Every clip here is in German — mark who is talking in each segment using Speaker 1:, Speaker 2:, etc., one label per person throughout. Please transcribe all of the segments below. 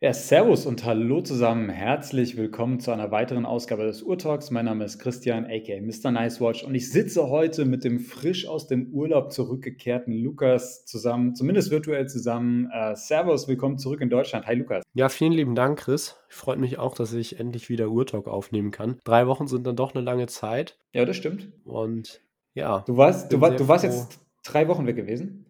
Speaker 1: Ja, Servus und hallo zusammen. Herzlich willkommen zu einer weiteren Ausgabe des Urtalks. Mein Name ist Christian, aka Mr. Nicewatch, und ich sitze heute mit dem frisch aus dem Urlaub zurückgekehrten Lukas zusammen, zumindest virtuell zusammen. Äh, servus, willkommen zurück in Deutschland. Hi Lukas.
Speaker 2: Ja, vielen lieben Dank, Chris. Freut mich auch, dass ich endlich wieder Urtalk aufnehmen kann. Drei Wochen sind dann doch eine lange Zeit.
Speaker 1: Ja, das stimmt.
Speaker 2: Und ja.
Speaker 1: Du warst, du, war, du warst jetzt drei Wochen weg gewesen?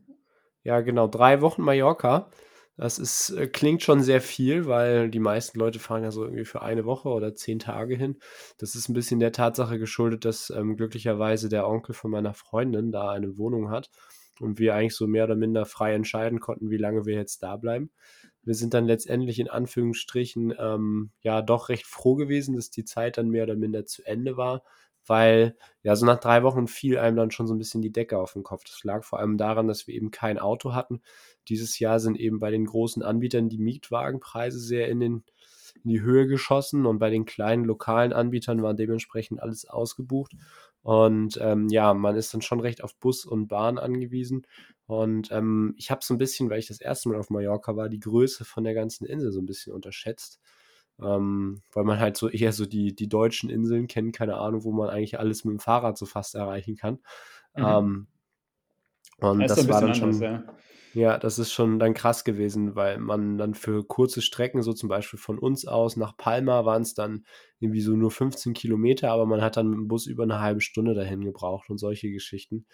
Speaker 2: Ja, genau. Drei Wochen Mallorca. Das ist, äh, klingt schon sehr viel, weil die meisten Leute fahren ja so irgendwie für eine Woche oder zehn Tage hin. Das ist ein bisschen der Tatsache geschuldet, dass ähm, glücklicherweise der Onkel von meiner Freundin da eine Wohnung hat und wir eigentlich so mehr oder minder frei entscheiden konnten, wie lange wir jetzt da bleiben. Wir sind dann letztendlich in Anführungsstrichen ähm, ja doch recht froh gewesen, dass die Zeit dann mehr oder minder zu Ende war, weil ja so nach drei Wochen fiel einem dann schon so ein bisschen die Decke auf den Kopf. Das lag vor allem daran, dass wir eben kein Auto hatten dieses Jahr sind eben bei den großen Anbietern die Mietwagenpreise sehr in, den, in die Höhe geschossen und bei den kleinen lokalen Anbietern war dementsprechend alles ausgebucht. Und ähm, ja, man ist dann schon recht auf Bus und Bahn angewiesen. Und ähm, ich habe so ein bisschen, weil ich das erste Mal auf Mallorca war, die Größe von der ganzen Insel so ein bisschen unterschätzt. Ähm, weil man halt so eher so die, die deutschen Inseln kennt, keine Ahnung, wo man eigentlich alles mit dem Fahrrad so fast erreichen kann. Mhm. Ähm, und das, das war dann schon. Anders, ja. Ja, das ist schon dann krass gewesen, weil man dann für kurze Strecken, so zum Beispiel von uns aus nach Palma, waren es dann irgendwie so nur 15 Kilometer, aber man hat dann mit dem Bus über eine halbe Stunde dahin gebraucht und solche Geschichten.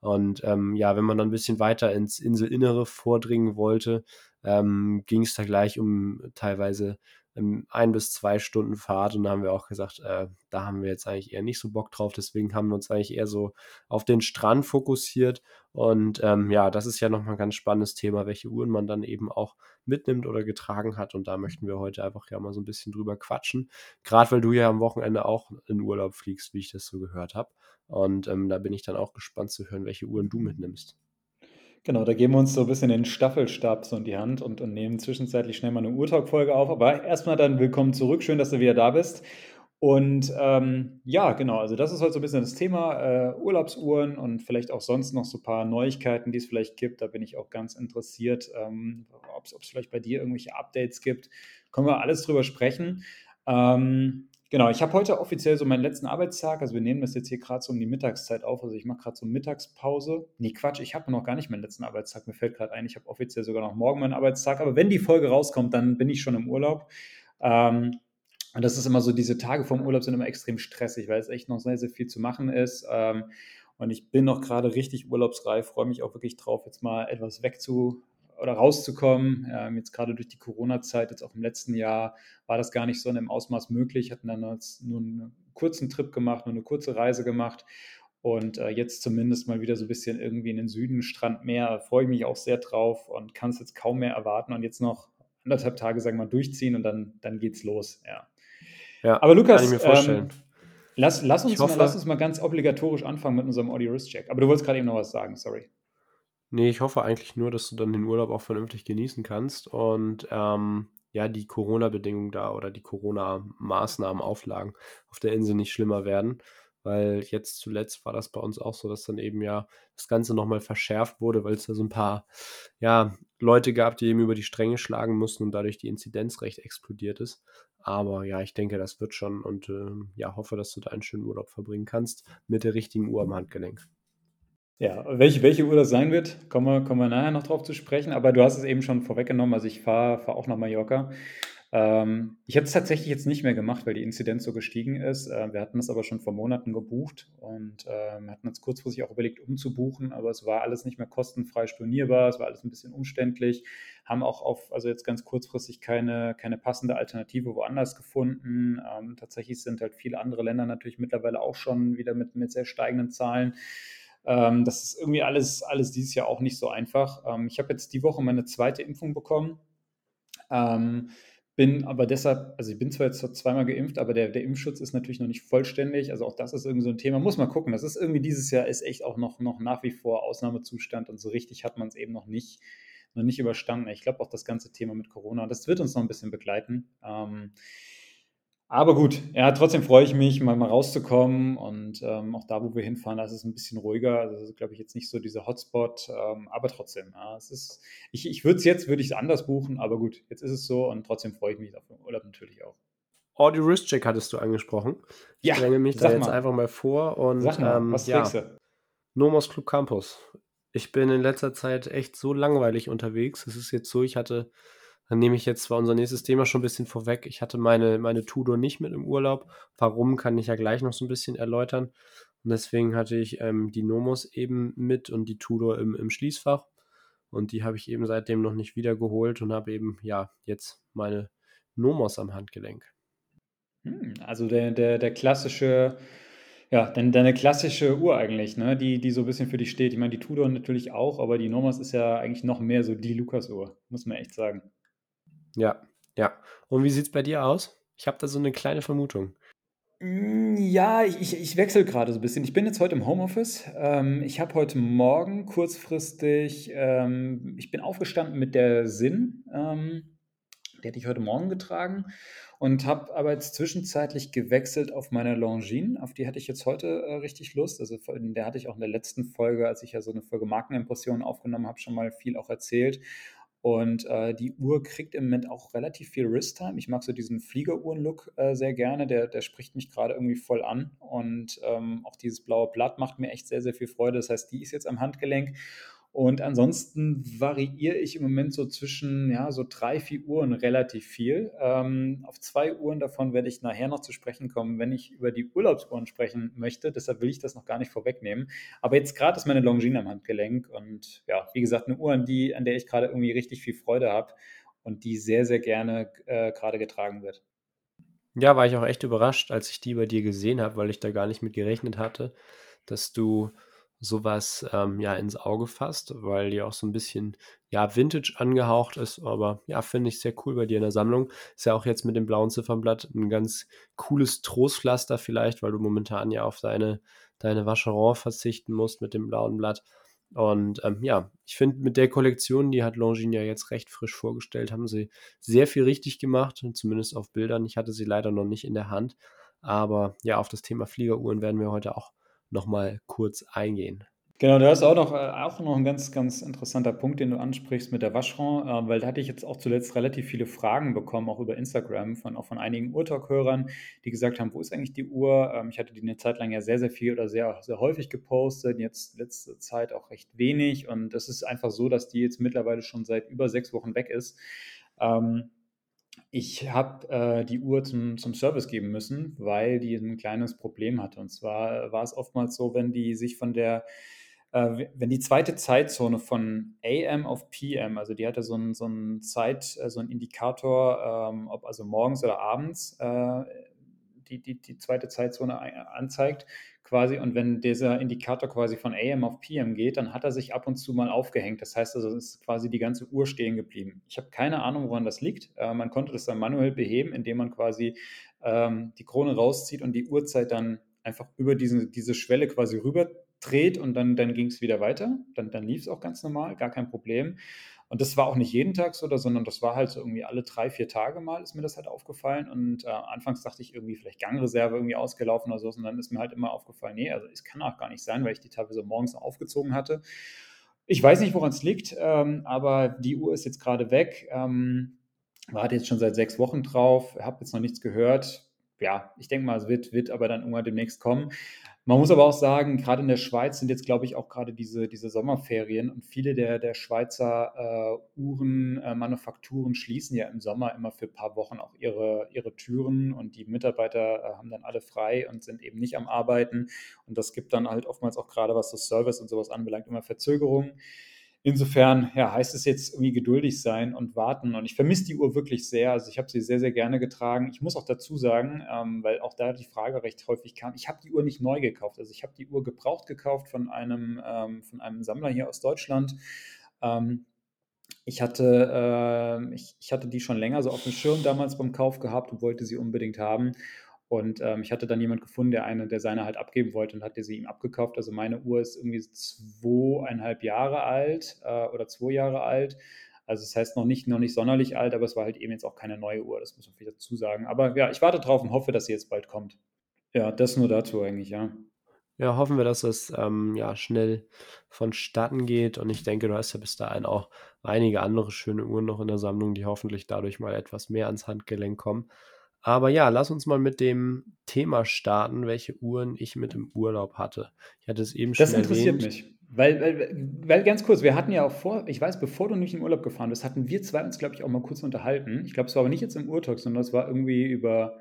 Speaker 2: Und ähm, ja, wenn man dann ein bisschen weiter ins Inselinnere vordringen wollte, ähm, ging es da gleich um teilweise ein bis zwei Stunden Fahrt und da haben wir auch gesagt, äh, da haben wir jetzt eigentlich eher nicht so Bock drauf. Deswegen haben wir uns eigentlich eher so auf den Strand fokussiert. Und ähm, ja, das ist ja nochmal ein ganz spannendes Thema, welche Uhren man dann eben auch mitnimmt oder getragen hat. Und da möchten wir heute einfach ja mal so ein bisschen drüber quatschen. Gerade weil du ja am Wochenende auch in Urlaub fliegst, wie ich das so gehört habe. Und ähm, da bin ich dann auch gespannt zu hören, welche Uhren du mitnimmst.
Speaker 1: Genau, da geben wir uns so ein bisschen den Staffelstab so in die Hand und, und nehmen zwischenzeitlich schnell mal eine Urtalk-Folge auf. Aber erstmal dann willkommen zurück. Schön, dass du wieder da bist. Und ähm, ja, genau, also das ist heute so ein bisschen das Thema äh, Urlaubsuhren und vielleicht auch sonst noch so ein paar Neuigkeiten, die es vielleicht gibt. Da bin ich auch ganz interessiert, ähm, ob es vielleicht bei dir irgendwelche Updates gibt. Können wir alles drüber sprechen. Ähm, Genau, ich habe heute offiziell so meinen letzten Arbeitstag. Also wir nehmen das jetzt hier gerade so um die Mittagszeit auf. Also ich mache gerade so Mittagspause. Nee, Quatsch, ich habe noch gar nicht meinen letzten Arbeitstag. Mir fällt gerade ein, ich habe offiziell sogar noch morgen meinen Arbeitstag. Aber wenn die Folge rauskommt, dann bin ich schon im Urlaub. Ähm, und das ist immer so, diese Tage vom Urlaub sind immer extrem stressig, weil es echt noch sehr, sehr viel zu machen ist. Ähm, und ich bin noch gerade richtig urlaubsreif, freue mich auch wirklich drauf, jetzt mal etwas wegzu, oder rauszukommen. Ähm, jetzt gerade durch die Corona-Zeit, jetzt auch im letzten Jahr, war das gar nicht so in einem Ausmaß möglich. Hatten dann nur einen kurzen Trip gemacht, nur eine kurze Reise gemacht. Und äh, jetzt zumindest mal wieder so ein bisschen irgendwie in den Süden, Strand, Meer, freue ich mich auch sehr drauf und kann es jetzt kaum mehr erwarten. Und jetzt noch anderthalb Tage, sagen wir mal, durchziehen und dann, dann geht's los. Ja.
Speaker 2: ja Aber Lukas, kann ich mir vorstellen. Ähm,
Speaker 1: lass, lass, uns hoffe, mal, lass uns mal ganz obligatorisch anfangen mit unserem Audio-Risk-Check. Aber du wolltest gerade eben noch was sagen, sorry.
Speaker 2: Nee, ich hoffe eigentlich nur, dass du dann den Urlaub auch vernünftig genießen kannst und ähm, ja, die Corona-Bedingungen da oder die Corona-Maßnahmen, Auflagen auf der Insel nicht schlimmer werden. Weil jetzt zuletzt war das bei uns auch so, dass dann eben ja das Ganze nochmal verschärft wurde, weil es da so ein paar ja, Leute gab, die eben über die Stränge schlagen mussten und dadurch die Inzidenz recht explodiert ist. Aber ja, ich denke, das wird schon und äh, ja, hoffe, dass du da einen schönen Urlaub verbringen kannst mit der richtigen Uhr am Handgelenk.
Speaker 1: Ja, welche, welche Uhr das sein wird, kommen wir, kommen wir nachher noch drauf zu sprechen. Aber du hast es eben schon vorweggenommen. Also ich fahre fahr auch nach Mallorca. Ähm, ich hätte es tatsächlich jetzt nicht mehr gemacht, weil die Inzidenz so gestiegen ist. Äh, wir hatten das aber schon vor Monaten gebucht und äh, hatten uns kurzfristig auch überlegt, umzubuchen, aber es war alles nicht mehr kostenfrei stornierbar, es war alles ein bisschen umständlich, haben auch auf, also jetzt ganz kurzfristig keine, keine passende Alternative woanders gefunden. Ähm, tatsächlich sind halt viele andere Länder natürlich mittlerweile auch schon wieder mit, mit sehr steigenden Zahlen ähm, das ist irgendwie alles, alles dieses Jahr auch nicht so einfach. Ähm, ich habe jetzt die Woche meine zweite Impfung bekommen. Ähm, bin aber deshalb, also ich bin zwar jetzt zweimal geimpft, aber der, der Impfschutz ist natürlich noch nicht vollständig. Also auch das ist irgendwie so ein Thema. Muss man gucken. Das ist irgendwie dieses Jahr ist echt auch noch, noch nach wie vor Ausnahmezustand und so richtig hat man es eben noch nicht, noch nicht überstanden. Ich glaube auch das ganze Thema mit Corona, das wird uns noch ein bisschen begleiten. Ähm, Aber gut, ja, trotzdem freue ich mich, mal, mal rauszukommen und ähm, auch da, wo wir hinfahren, da ist es ein bisschen ruhiger. Also, das ist, glaube ich, jetzt nicht so dieser Hotspot, ähm, aber trotzdem, ja, es ist, ich, ich würde es jetzt, würde ich es anders buchen, aber gut, jetzt ist es so und trotzdem freue ich mich auf den Urlaub natürlich auch.
Speaker 2: Audio Wrist Check hattest du angesprochen. Ich
Speaker 1: Ja,
Speaker 2: dränge mich da
Speaker 1: sag
Speaker 2: jetzt
Speaker 1: mal,
Speaker 2: einfach mal vor
Speaker 1: sag
Speaker 2: und
Speaker 1: mal,
Speaker 2: ähm,
Speaker 1: was
Speaker 2: ja,
Speaker 1: du?
Speaker 2: Nomos Club Campus. Ich bin in letzter Zeit echt so langweilig unterwegs. Es ist jetzt so, ich hatte, dann nehme ich jetzt zwar unser nächstes Thema schon ein bisschen vorweg, ich hatte meine, meine Tudor nicht mit im Urlaub. Warum, kann ich ja gleich noch so ein bisschen erläutern. Und deswegen hatte ich ähm, die Nomos eben mit und die Tudor im, im Schließfach. Und die habe ich eben seitdem noch nicht wiedergeholt und habe eben, ja, jetzt meine Nomos am Handgelenk.
Speaker 1: Hm, also der, der, der klassische, ja, deine, deine klassische Uhr eigentlich, ne? Die, die so ein bisschen für dich steht. Ich meine, die Tudor natürlich auch, aber die Nomos ist ja eigentlich noch mehr so die Lukas-Uhr, muss man echt sagen.
Speaker 2: Ja, ja. Und wie sieht es bei dir aus? Ich habe da so eine kleine Vermutung.
Speaker 1: Mm, Ja, ich, ich, wechsle gerade so ein bisschen. Ich bin jetzt heute im Homeoffice. Ähm, ich habe heute Morgen kurzfristig, ähm, ich bin aufgestanden mit der Sinn. Ähm, die hätte ich heute Morgen getragen und habe aber jetzt zwischenzeitlich gewechselt auf meine Longines. Auf die hatte ich jetzt heute äh, richtig Lust. Also von der hatte ich auch in der letzten Folge, als ich ja so eine Folge Markenimpressionen aufgenommen habe, schon mal viel auch erzählt. Und äh, die Uhr kriegt im Moment auch relativ viel Wrist-Time. Ich mag so diesen Fliegeruhren-Look äh, sehr gerne. Der, der spricht mich gerade irgendwie voll an. Und ähm, auch dieses blaue Blatt macht mir echt sehr, sehr viel Freude. Das heißt, die ist jetzt am Handgelenk. Und ansonsten variiere ich im Moment so zwischen, ja, so drei, vier Uhren relativ viel. Ähm, auf zwei Uhren davon werde ich nachher noch zu sprechen kommen, wenn ich über die Urlaubsuhren sprechen möchte. Deshalb will ich das noch gar nicht vorwegnehmen. Aber jetzt gerade ist meine Longines am Handgelenk und ja, wie gesagt, eine Uhr, an, die, an der ich gerade irgendwie richtig viel Freude habe und die sehr, sehr gerne äh, gerade getragen wird.
Speaker 2: Ja, war ich auch echt überrascht, als ich die bei dir gesehen habe, weil ich da gar nicht mit gerechnet hatte, dass du sowas ähm, ja ins Auge fasst, weil die auch so ein bisschen ja Vintage angehaucht ist, aber ja, finde ich sehr cool bei dir in der Sammlung. Ist ja auch jetzt mit dem blauen Ziffernblatt ein ganz cooles Trostpflaster vielleicht, weil du momentan ja auf deine, deine Vacheron verzichten musst mit dem blauen Blatt. Und ähm, ja, ich finde, mit der Kollektion, die hat Longines ja jetzt recht frisch vorgestellt, haben sie sehr viel richtig gemacht, zumindest auf Bildern. Ich hatte sie leider noch nicht in der Hand. Aber ja, auf das Thema Fliegeruhren werden wir heute auch nochmal kurz eingehen.
Speaker 1: Genau, da ist auch noch, äh, auch noch ein ganz, ganz interessanter Punkt, den du ansprichst mit der Vacheron, äh, weil da hatte ich jetzt auch zuletzt relativ viele Fragen bekommen, auch über Instagram, von, auch von einigen Urtalk-Hörern, die gesagt haben, wo ist eigentlich die Uhr? Ähm, ich hatte die eine Zeit lang ja sehr, sehr viel oder sehr, sehr häufig gepostet, jetzt letzte Zeit auch recht wenig und es ist einfach so, dass die jetzt mittlerweile schon seit über sechs Wochen weg ist. Ähm, ich habe äh, die Uhr zum, zum Service geben müssen, weil die ein kleines Problem hatte. Und zwar war es oftmals so, wenn die sich von der, äh, wenn die zweite Zeitzone von AM auf PM, also die hatte so einen so Zeit, äh, so einen Indikator, ähm, ob also morgens oder abends äh, die, die, die zweite Zeitzone anzeigt, quasi. Und wenn dieser Indikator quasi von AM auf PM geht, dann hat er sich ab und zu mal aufgehängt. Das heißt also, es ist quasi die ganze Uhr stehen geblieben. Ich habe keine Ahnung, woran das liegt. Äh, man konnte das dann manuell beheben, indem man quasi ähm, die Krone rauszieht und die Uhrzeit dann einfach über diese, diese Schwelle quasi rüber dreht und dann, dann ging es wieder weiter. Dann, dann lief es auch ganz normal, gar kein Problem. Und das war auch nicht jeden Tag so, sondern das war halt so irgendwie alle drei, vier Tage mal ist mir das halt aufgefallen. Und äh, anfangs dachte ich irgendwie vielleicht Gangreserve irgendwie ausgelaufen oder so. Und dann ist mir halt immer aufgefallen, nee, also es kann auch gar nicht sein, weil ich die teilweise morgens aufgezogen hatte. Ich weiß nicht, woran es liegt, ähm, aber die Uhr ist jetzt gerade weg. Ähm, warte jetzt schon seit sechs Wochen drauf, habe jetzt noch nichts gehört. Ja, ich denke mal, es wird, wird aber dann irgendwann demnächst kommen. Man muss aber auch sagen, gerade in der Schweiz sind jetzt, glaube ich, auch gerade diese, diese Sommerferien und viele der, der Schweizer äh, Uhrenmanufakturen äh, schließen ja im Sommer immer für ein paar Wochen auch ihre, ihre Türen und die Mitarbeiter äh, haben dann alle frei und sind eben nicht am Arbeiten. Und das gibt dann halt oftmals auch gerade, was das Service und sowas anbelangt, immer Verzögerungen. Insofern ja, heißt es jetzt irgendwie geduldig sein und warten. Und ich vermisse die Uhr wirklich sehr. Also ich habe sie sehr, sehr gerne getragen. Ich muss auch dazu sagen, ähm, weil auch da die Frage recht häufig kam, ich habe die Uhr nicht neu gekauft. Also ich habe die Uhr gebraucht gekauft von einem, ähm, von einem Sammler hier aus Deutschland. Ähm, ich hatte, äh, ich, ich hatte die schon länger so auf dem Schirm damals beim Kauf gehabt und wollte sie unbedingt haben. Und ähm, ich hatte dann jemand gefunden, der eine, der seine halt abgeben wollte und hatte sie ihm abgekauft. Also meine Uhr ist irgendwie zweieinhalb Jahre alt äh, oder zwei Jahre alt. Also das heißt noch nicht, noch nicht sonderlich alt, aber es war halt eben jetzt auch keine neue Uhr, das muss man wieder dazu sagen. Aber ja, ich warte drauf und hoffe, dass sie jetzt bald kommt. Ja, das nur dazu eigentlich, ja.
Speaker 2: Ja, hoffen wir, dass das ähm, ja, schnell vonstatten geht. Und ich denke, du hast ja bis dahin auch einige andere schöne Uhren noch in der Sammlung, die hoffentlich dadurch mal etwas mehr ans Handgelenk kommen. Aber ja, lass uns mal mit dem Thema starten, welche Uhren ich mit im Urlaub hatte. Ich hatte es eben schon
Speaker 1: Das interessiert
Speaker 2: erwähnt.
Speaker 1: mich. Weil, weil, weil ganz kurz, wir hatten ja auch vor, ich weiß, bevor du nicht in Urlaub gefahren bist, hatten wir zwei uns, glaube ich, auch mal kurz unterhalten. Ich glaube, es war aber nicht jetzt im Urtalk, sondern es war irgendwie über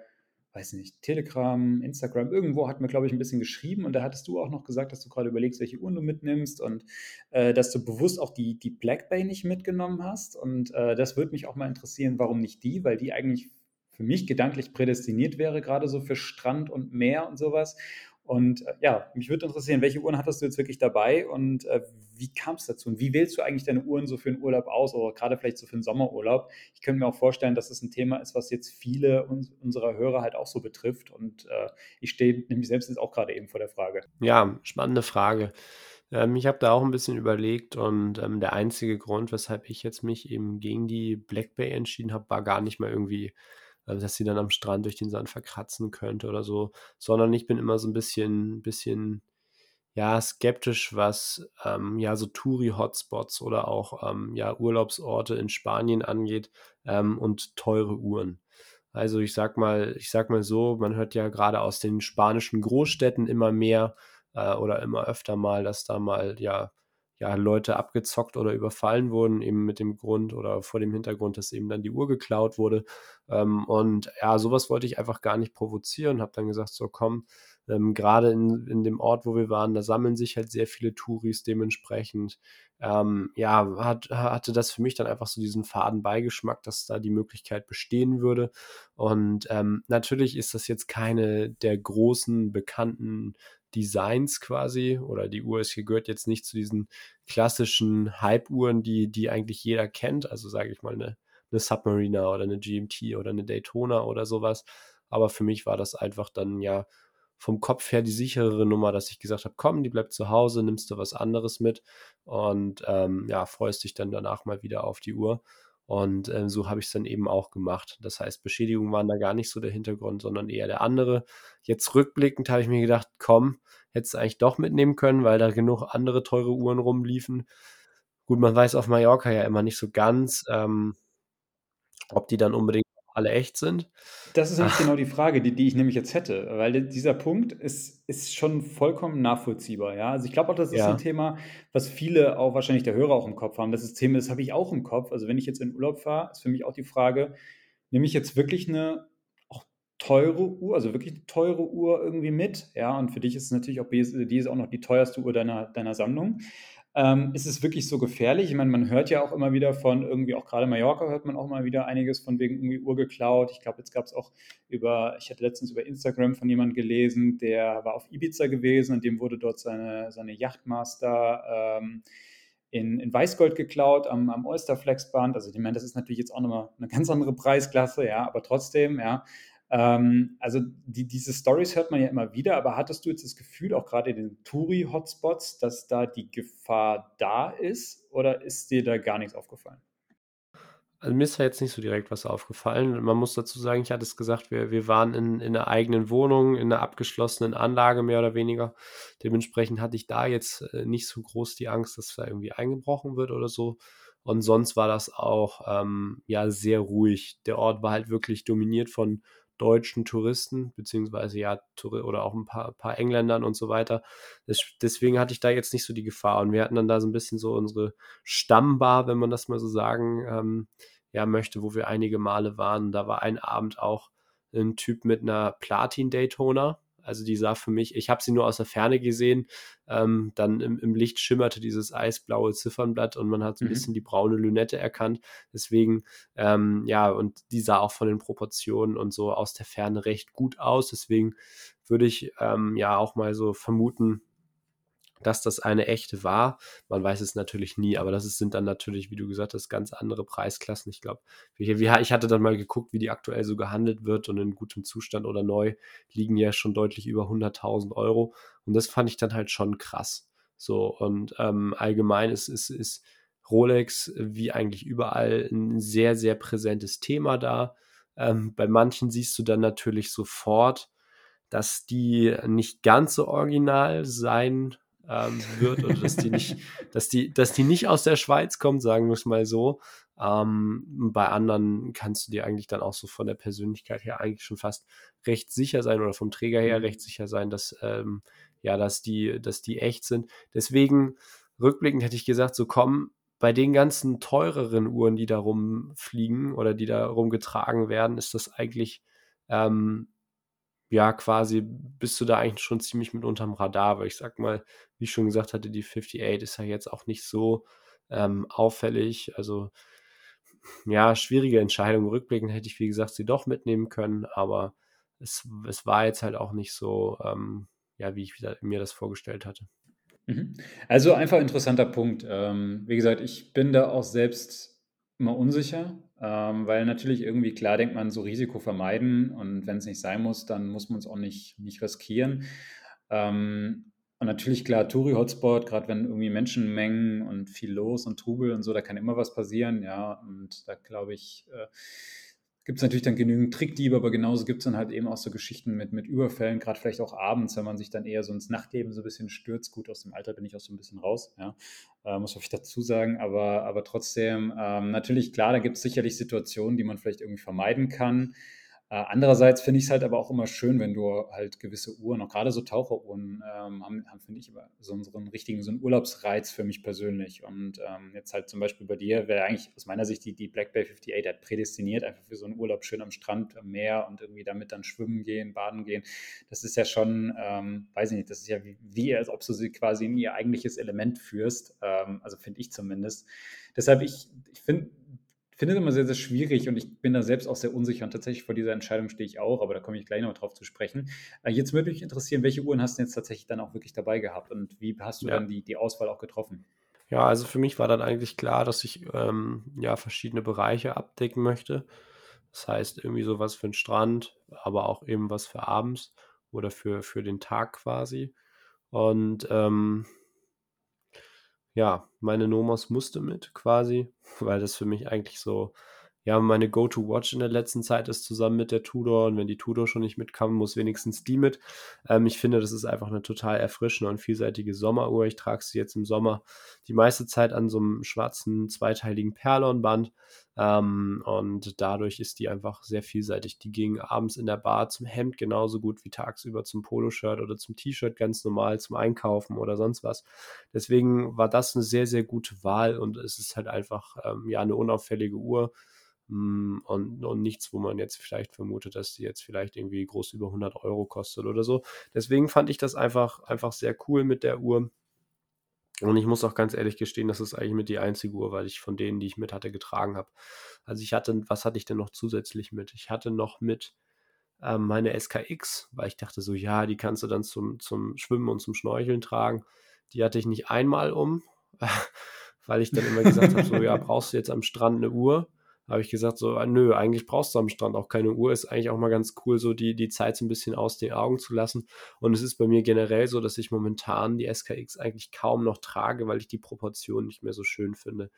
Speaker 1: weiß nicht, Telegram, Instagram, irgendwo hatten wir, glaube ich, ein bisschen geschrieben und da hattest du auch noch gesagt, dass du gerade überlegst, welche Uhren du mitnimmst und äh, dass du bewusst auch die, die Black Bay nicht mitgenommen hast. Und äh, das würde mich auch mal interessieren, warum nicht die, weil die eigentlich für mich gedanklich prädestiniert wäre, gerade so für Strand und Meer und sowas. Und äh, ja, mich würde interessieren, welche Uhren hattest du jetzt wirklich dabei und äh, wie kam es dazu? Und wie wählst du eigentlich deine Uhren so für einen Urlaub aus oder gerade vielleicht so für einen Sommerurlaub? Ich könnte mir auch vorstellen, dass das ein Thema ist, was jetzt viele uns, unserer Hörer halt auch so betrifft. Und äh, ich stehe nämlich selbst jetzt auch gerade eben vor der Frage.
Speaker 2: Ja, spannende Frage. Ähm, ich habe da auch ein bisschen überlegt und ähm, der einzige Grund, weshalb ich jetzt mich eben gegen die Black Bay entschieden habe, war gar nicht mal irgendwie dass sie dann am Strand durch den Sand verkratzen könnte oder so, sondern ich bin immer so ein bisschen bisschen, ja, skeptisch, was, ähm, ja, so Touri-Hotspots oder auch, ähm, ja, Urlaubsorte in Spanien angeht, ähm, und teure Uhren. Also, ich sag mal ich sag mal so, man hört ja gerade aus den spanischen Großstädten immer mehr, äh, oder immer öfter mal, dass da mal, ja ja, Leute abgezockt oder überfallen wurden, eben mit dem Grund oder vor dem Hintergrund, dass eben dann die Uhr geklaut wurde. Ähm, und ja, sowas wollte ich einfach gar nicht provozieren, habe dann gesagt, so komm, ähm, gerade in, in dem Ort, wo wir waren, da sammeln sich halt sehr viele Touris dementsprechend. Ähm, ja, hat, hatte das für mich dann einfach so diesen faden Beigeschmack, dass da die Möglichkeit bestehen würde. Und ähm, natürlich ist das jetzt keine der großen bekannten Designs quasi oder die Uhr ist, gehört jetzt nicht zu diesen klassischen Hype-Uhren, die, die eigentlich jeder kennt. Also sage ich mal eine, eine Submariner oder eine GMT oder eine Daytona oder sowas. Aber für mich war das einfach dann ja vom Kopf her die sicherere Nummer, dass ich gesagt habe, komm, die bleibt zu Hause, nimmst du was anderes mit und ähm, ja, freust dich dann danach mal wieder auf die Uhr. Und äh, so habe ich es dann eben auch gemacht. Das heißt, Beschädigungen waren da gar nicht so der Hintergrund, sondern eher der andere. Jetzt rückblickend habe ich mir gedacht, komm, hättest du eigentlich doch mitnehmen können, weil da genug andere teure Uhren rumliefen. Gut, man weiß auf Mallorca ja immer nicht so ganz, ähm, ob die dann unbedingt alle echt sind.
Speaker 1: Das ist nämlich genau die Frage, die, die ich nämlich jetzt hätte, weil dieser Punkt ist, ist schon vollkommen nachvollziehbar. Ja? Also ich glaube auch, das ist ja. ein Thema, was viele auch wahrscheinlich der Hörer auch im Kopf haben. Das ist Thema, das habe ich auch im Kopf. Also wenn ich jetzt in Urlaub fahre, ist für mich auch die Frage, nehme ich jetzt wirklich eine auch teure Uhr, also wirklich eine teure Uhr irgendwie mit? Ja, und für dich ist es natürlich auch, die ist auch noch die teuerste Uhr deiner, deiner Sammlung. Ähm, ist es wirklich so gefährlich? Ich meine, man hört ja auch immer wieder von irgendwie, auch gerade Mallorca hört man auch mal wieder einiges von wegen irgendwie Uhr geklaut. Ich glaube, jetzt gab es auch über, ich hatte letztens über Instagram von jemandem gelesen, der war auf Ibiza gewesen und dem wurde dort seine, seine Yachtmaster ähm, in, in Weißgold geklaut am, am Oysterflex-Band. Also ich meine, das ist natürlich jetzt auch nochmal eine ganz andere Preisklasse, ja, aber trotzdem, ja. Ähm, also die, diese Stories hört man ja immer wieder, aber hattest du jetzt das Gefühl, auch gerade in den Touri-Hotspots, dass da die Gefahr da ist oder ist dir da gar nichts aufgefallen?
Speaker 2: Also mir ist ja jetzt nicht so direkt was aufgefallen. Man muss dazu sagen, ich hatte es gesagt, wir, wir waren in, in einer eigenen Wohnung, in einer abgeschlossenen Anlage mehr oder weniger. Dementsprechend hatte ich da jetzt äh, nicht so groß die Angst, dass da irgendwie eingebrochen wird oder so. Und sonst war das auch ähm, ja sehr ruhig. Der Ort war halt wirklich dominiert von deutschen Touristen, beziehungsweise ja, oder auch ein paar, paar Engländern und so weiter. Deswegen hatte ich da jetzt nicht so die Gefahr. Und wir hatten dann da so ein bisschen so unsere Stammbar, wenn man das mal so sagen ähm, ja, möchte, wo wir einige Male waren. Da war ein Abend auch ein Typ mit einer Platin-Daytona also die sah für mich, ich habe sie nur aus der Ferne gesehen, ähm, dann im, im, Licht schimmerte dieses eisblaue Ziffernblatt und man hat so ein mhm. bisschen die braune Lünette erkannt. Deswegen, ähm, ja, und die sah auch von den Proportionen und so aus der Ferne recht gut aus. Deswegen würde ich ähm, ja auch mal so vermuten, dass das eine echte war. Man weiß es natürlich nie, aber das sind dann natürlich, wie du gesagt hast, ganz andere Preisklassen. Ich glaube, ich hatte dann mal geguckt, wie die aktuell so gehandelt wird und in gutem Zustand oder neu liegen ja schon deutlich über 100.000 Euro. Und das fand ich dann halt schon krass. So, und ähm, allgemein ist, ist, ist Rolex, wie eigentlich überall, ein sehr, sehr präsentes Thema da. Ähm, bei manchen siehst du dann natürlich sofort, dass die nicht ganz so original sein ähm, wird oder dass die nicht, dass die, dass die nicht aus der Schweiz kommt, sagen wir es mal so. Ähm, bei anderen kannst du dir eigentlich dann auch so von der Persönlichkeit her eigentlich schon fast recht sicher sein oder vom Träger her mhm. recht sicher sein, dass ähm, ja, dass die, dass die echt sind. Deswegen rückblickend hätte ich gesagt, so komm, bei den ganzen teureren Uhren, die da rumfliegen oder die da rumgetragen werden, ist das eigentlich ähm, ja, quasi bist du da eigentlich schon ziemlich mit unterm Radar, weil ich sag mal, wie ich schon gesagt hatte, die 58 ist ja jetzt auch nicht so ähm, auffällig. Also ja, schwierige Entscheidung. Rückblickend hätte ich, wie gesagt, sie doch mitnehmen können, aber es, es war jetzt halt auch nicht so, ähm, ja, wie ich mir das vorgestellt hatte.
Speaker 1: Mhm. Also einfach interessanter Punkt. Ähm, wie gesagt, ich bin da auch selbst immer unsicher. Ähm, weil natürlich irgendwie klar denkt man, so Risiko vermeiden und wenn es nicht sein muss, dann muss man es auch nicht, nicht riskieren. Ähm, und natürlich klar, Touri-Hotspot, gerade wenn irgendwie Menschenmengen und viel los und Trubel und so, da kann immer was passieren, ja. Und da glaube ich, äh, gibt es natürlich dann genügend Trickdiebe, aber genauso gibt es dann halt eben auch so Geschichten mit, mit Überfällen, gerade vielleicht auch abends, wenn man sich dann eher so ins Nachtleben so ein bisschen stürzt. Gut, aus dem Alter bin ich auch so ein bisschen raus, ja, äh, muss ich dazu sagen, aber, aber trotzdem, ähm, natürlich, klar, da gibt es sicherlich Situationen, die man vielleicht irgendwie vermeiden kann. Äh, andererseits finde ich es halt aber auch immer schön, wenn du halt gewisse Uhren, auch gerade so Taucheruhren, ähm, haben, haben finde ich, immer so einen richtigen, so einen Urlaubsreiz für mich persönlich. Und ähm, jetzt halt zum Beispiel bei dir wäre eigentlich aus meiner Sicht die, die Black Bay 58 halt prädestiniert, einfach für so einen Urlaub schön am Strand, am Meer und irgendwie damit dann schwimmen gehen, baden gehen. Das ist ja schon, ähm, weiß ich nicht, das ist ja wie, wie, als ob du sie quasi in ihr eigentliches Element führst. Ähm, also finde ich zumindest. Deshalb, ich, ich finde, finde es immer sehr, sehr schwierig und ich bin da selbst auch sehr unsicher und tatsächlich vor dieser Entscheidung stehe ich auch, aber da komme ich gleich noch drauf zu sprechen. Äh, jetzt würde mich interessieren, welche Uhren hast du jetzt tatsächlich dann auch wirklich dabei gehabt und wie hast du ja. dann die, die Auswahl auch getroffen?
Speaker 2: Ja, also für mich war dann eigentlich klar, dass ich ähm, ja verschiedene Bereiche abdecken möchte. Das heißt, irgendwie sowas für den Strand, aber auch eben was für abends oder für, für den Tag quasi. Und ähm, ja, meine Nomos musste mit quasi, weil das für mich eigentlich so, ja, meine Go-to-Watch in der letzten Zeit ist zusammen mit der Tudor und wenn die Tudor schon nicht mitkam, muss wenigstens die mit. Ähm, ich finde, das ist einfach eine total erfrischende und vielseitige Sommeruhr. Ich trage sie jetzt im Sommer die meiste Zeit an so einem schwarzen zweiteiligen Perlonband ähm, und dadurch ist die einfach sehr vielseitig. Die ging abends in der Bar zum Hemd genauso gut wie tagsüber zum Poloshirt oder zum T-Shirt ganz normal zum Einkaufen oder sonst was. Deswegen war das eine sehr, sehr gute Wahl und es ist halt einfach ähm, ja eine unauffällige Uhr und, und, nichts, wo man jetzt vielleicht vermutet, dass die jetzt vielleicht irgendwie groß über 100 Euro kostet oder so. Deswegen fand ich das einfach, einfach sehr cool mit der Uhr. Und ich muss auch ganz ehrlich gestehen, das ist eigentlich mit die einzige Uhr, weil ich von denen, die ich mit hatte, getragen habe. Also ich hatte, was hatte ich denn noch zusätzlich mit? Ich hatte noch mit ähm, meine SKX, weil ich dachte so, ja, die kannst du dann zum, zum Schwimmen und zum Schnorcheln tragen. Die hatte ich nicht einmal um, weil ich dann immer gesagt habe, so, ja, brauchst du jetzt am Strand eine Uhr? Habe ich gesagt, so, ah, nö, eigentlich brauchst du am Strand auch keine Uhr. Ist eigentlich auch mal ganz cool, so die, die Zeit so ein bisschen aus den Augen zu lassen. Und es ist bei mir generell so, dass ich momentan die SKX eigentlich kaum noch trage, weil ich die Proportionen nicht mehr so schön finde.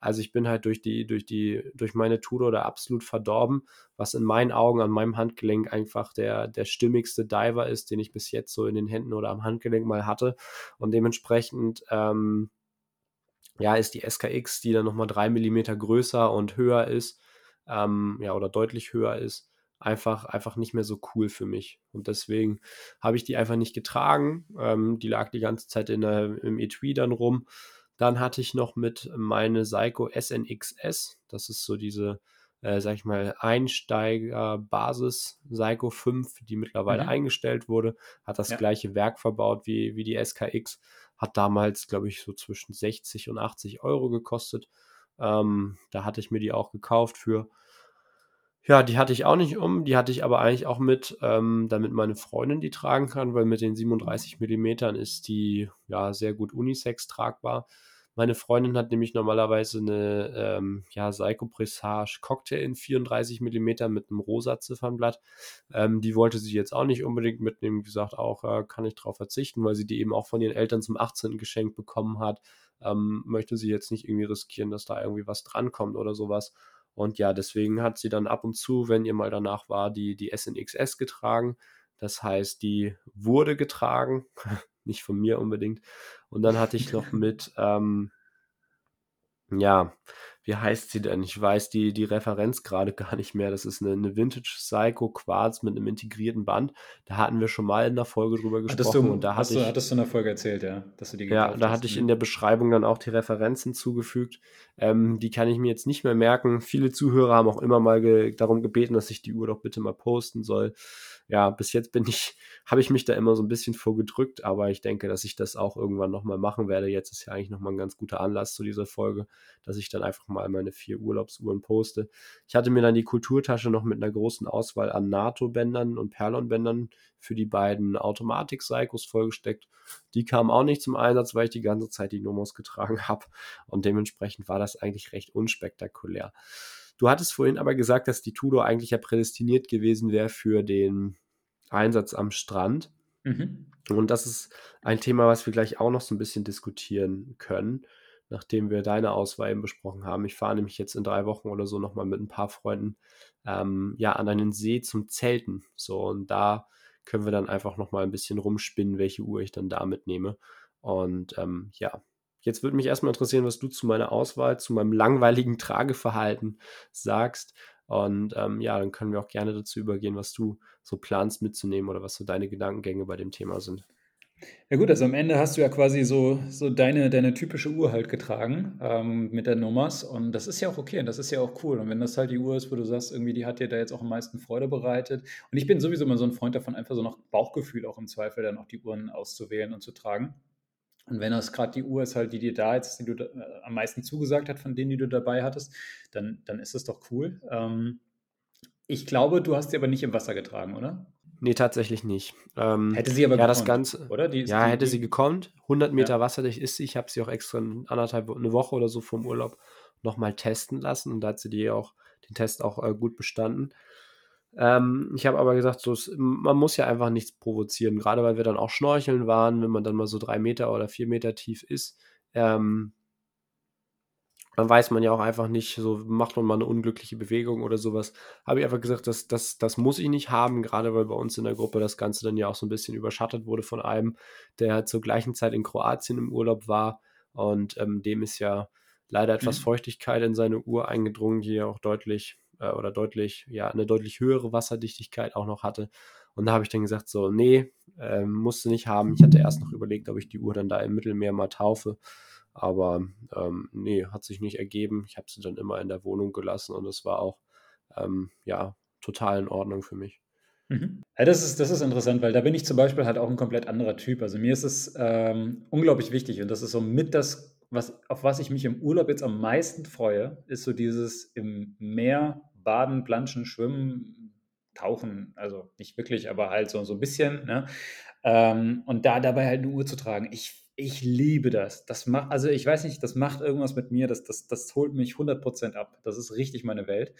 Speaker 2: Also ich bin halt durch die, durch die, durch meine Tudor da absolut verdorben, was in meinen Augen an meinem Handgelenk einfach der, der stimmigste Diver ist, den ich bis jetzt so in den Händen oder am Handgelenk mal hatte. Und dementsprechend, ähm, ja, ist die SKX, die dann nochmal drei Millimeter größer und höher ist, ähm, ja, oder deutlich höher ist, einfach, einfach nicht mehr so cool für mich. Und deswegen habe ich die einfach nicht getragen. Ähm, die lag die ganze Zeit in der, im Etui dann rum. Dann hatte ich noch mit meine Seiko SNXS. Das ist so diese, äh, sag ich mal, Einsteiger-Basis Seiko 5, die mittlerweile mhm. eingestellt wurde. Hat das ja. gleiche Werk verbaut wie, wie die SKX. Hat damals, glaube ich, so zwischen 60 und 80 Euro gekostet. Ähm, da hatte ich mir die auch gekauft für. Ja, die hatte ich auch nicht um, die hatte ich aber eigentlich auch mit, ähm, damit meine Freundin die tragen kann, weil mit den 37 mm ist die ja sehr gut Unisex tragbar. Meine Freundin hat nämlich normalerweise eine ähm, ja, Psycho Pressage Cocktail in 34 mm mit einem rosa Ziffernblatt. Ähm, die wollte sie jetzt auch nicht unbedingt mitnehmen. Wie gesagt, auch äh, kann ich darauf verzichten, weil sie die eben auch von ihren Eltern zum 18. geschenkt bekommen hat. ähm, möchte sie jetzt nicht irgendwie riskieren, dass da irgendwie was drankommt oder sowas. Und ja, deswegen hat sie dann ab und zu, wenn ihr mal danach war, die, die SNXS getragen. Das heißt, die wurde getragen, nicht von mir unbedingt. Und dann hatte ich noch mit, ähm, ja, wie heißt sie denn? Ich weiß die, die Referenz gerade gar nicht mehr. Das ist eine, eine Vintage Psycho Quartz mit einem integrierten Band. Da hatten wir schon mal in der Folge drüber gesprochen.
Speaker 1: Du,
Speaker 2: und da
Speaker 1: hast
Speaker 2: hatte
Speaker 1: du,
Speaker 2: ich,
Speaker 1: hattest du in der Folge erzählt, ja, dass du die
Speaker 2: Ja, da hatte ich in der Beschreibung dann auch die Referenzen zugefügt. Ähm, die kann ich mir jetzt nicht mehr merken. Viele Zuhörer haben auch immer mal ge darum gebeten, dass ich die Uhr doch bitte mal posten soll ja, bis jetzt bin ich, habe ich mich da immer so ein bisschen vorgedrückt, aber ich denke, dass ich das auch irgendwann nochmal machen werde. Jetzt ist ja eigentlich nochmal ein ganz guter Anlass zu dieser Folge, dass ich dann einfach mal meine vier Urlaubsuhren poste. Ich hatte mir dann die Kulturtasche noch mit einer großen Auswahl an NATO-Bändern und Perlon-Bändern für die beiden Automatik-Psychos vollgesteckt. Die kamen auch nicht zum Einsatz, weil ich die ganze Zeit die Nomos getragen habe und dementsprechend war das eigentlich recht unspektakulär. Du hattest vorhin aber gesagt, dass die Tudor eigentlich ja prädestiniert gewesen wäre für den Einsatz am Strand. Mhm. Und das ist ein Thema, was wir gleich auch noch so ein bisschen diskutieren können, nachdem wir deine Auswahl eben besprochen haben. Ich fahre nämlich jetzt in drei Wochen oder so nochmal mit ein paar Freunden ähm, ja, an einen See zum Zelten. So, und da können wir dann einfach nochmal ein bisschen rumspinnen, welche Uhr ich dann da mitnehme. Und ähm, ja, Jetzt würde mich erstmal interessieren, was du zu meiner Auswahl, zu meinem langweiligen Trageverhalten sagst. Und ähm, ja, dann können wir auch gerne dazu übergehen, was du so planst mitzunehmen oder was so deine Gedankengänge bei dem Thema sind.
Speaker 1: Ja gut, also am Ende hast du ja quasi so, so deine, deine typische Uhr halt getragen ähm, mit der Nummers und das ist ja auch okay und das ist ja auch cool und wenn das halt die Uhr ist, wo du sagst, irgendwie die hat dir da jetzt auch am meisten Freude bereitet und ich bin sowieso immer so ein Freund davon, einfach so noch Bauchgefühl auch im Zweifel dann auch die Uhren auszuwählen und zu tragen. Und wenn das gerade die Uhr ist, halt, die dir da jetzt, die du da, äh, am meisten zugesagt hat, von denen, die du dabei hattest, dann, dann ist es doch cool. Ähm, ich glaube, du hast sie aber nicht im Wasser getragen, oder?
Speaker 2: Nee, tatsächlich nicht. Ähm,
Speaker 1: hätte sie aber
Speaker 2: ja, gekonnt, das Ganze,
Speaker 1: oder?
Speaker 2: Die, ja, die, hätte sie gekonnt. 100 Meter ja. wasserdicht ist sie. Ich habe sie auch extra anderthalb, eine Woche oder so vom Urlaub nochmal testen lassen und da hat sie die auch, den Test auch äh, gut bestanden. Ähm, ich habe aber gesagt, so, man muss ja einfach nichts provozieren, gerade weil wir dann auch schnorcheln waren, wenn man dann mal so drei Meter oder vier Meter tief ist. Ähm, dann weiß man ja auch einfach nicht, so macht man mal eine unglückliche Bewegung oder sowas. Habe ich einfach gesagt, das, das, das muss ich nicht haben, gerade weil bei uns in der Gruppe das Ganze dann ja auch so ein bisschen überschattet wurde von einem, der zur gleichen Zeit in Kroatien im Urlaub war und ähm, dem ist ja leider etwas mhm. Feuchtigkeit in seine Uhr eingedrungen, die ja auch deutlich äh, oder deutlich, ja, eine deutlich höhere Wasserdichtigkeit auch noch hatte. Und da habe ich dann gesagt, so, nee, äh, musste nicht haben. Ich hatte erst noch überlegt, ob ich die Uhr dann da im Mittelmeer mal taufe. Aber ähm, nee, hat sich nicht ergeben. Ich habe sie dann immer in der Wohnung gelassen und es war auch ähm, ja total in Ordnung für mich.
Speaker 1: Mhm. Ja, das ist, das ist interessant, weil da bin ich zum Beispiel halt auch ein komplett anderer Typ. Also mir ist es ähm, unglaublich wichtig und das ist so mit das, was, auf was ich mich im Urlaub jetzt am meisten freue, ist so dieses im Meer baden, planschen, schwimmen, tauchen, also nicht wirklich, aber halt so, so ein bisschen. Ne? Ähm, und da dabei halt eine Uhr zu tragen. Ich, ich liebe das. Das macht, also ich weiß nicht, das macht irgendwas mit mir, das, das, das holt mich 100% ab. Das ist richtig meine Welt.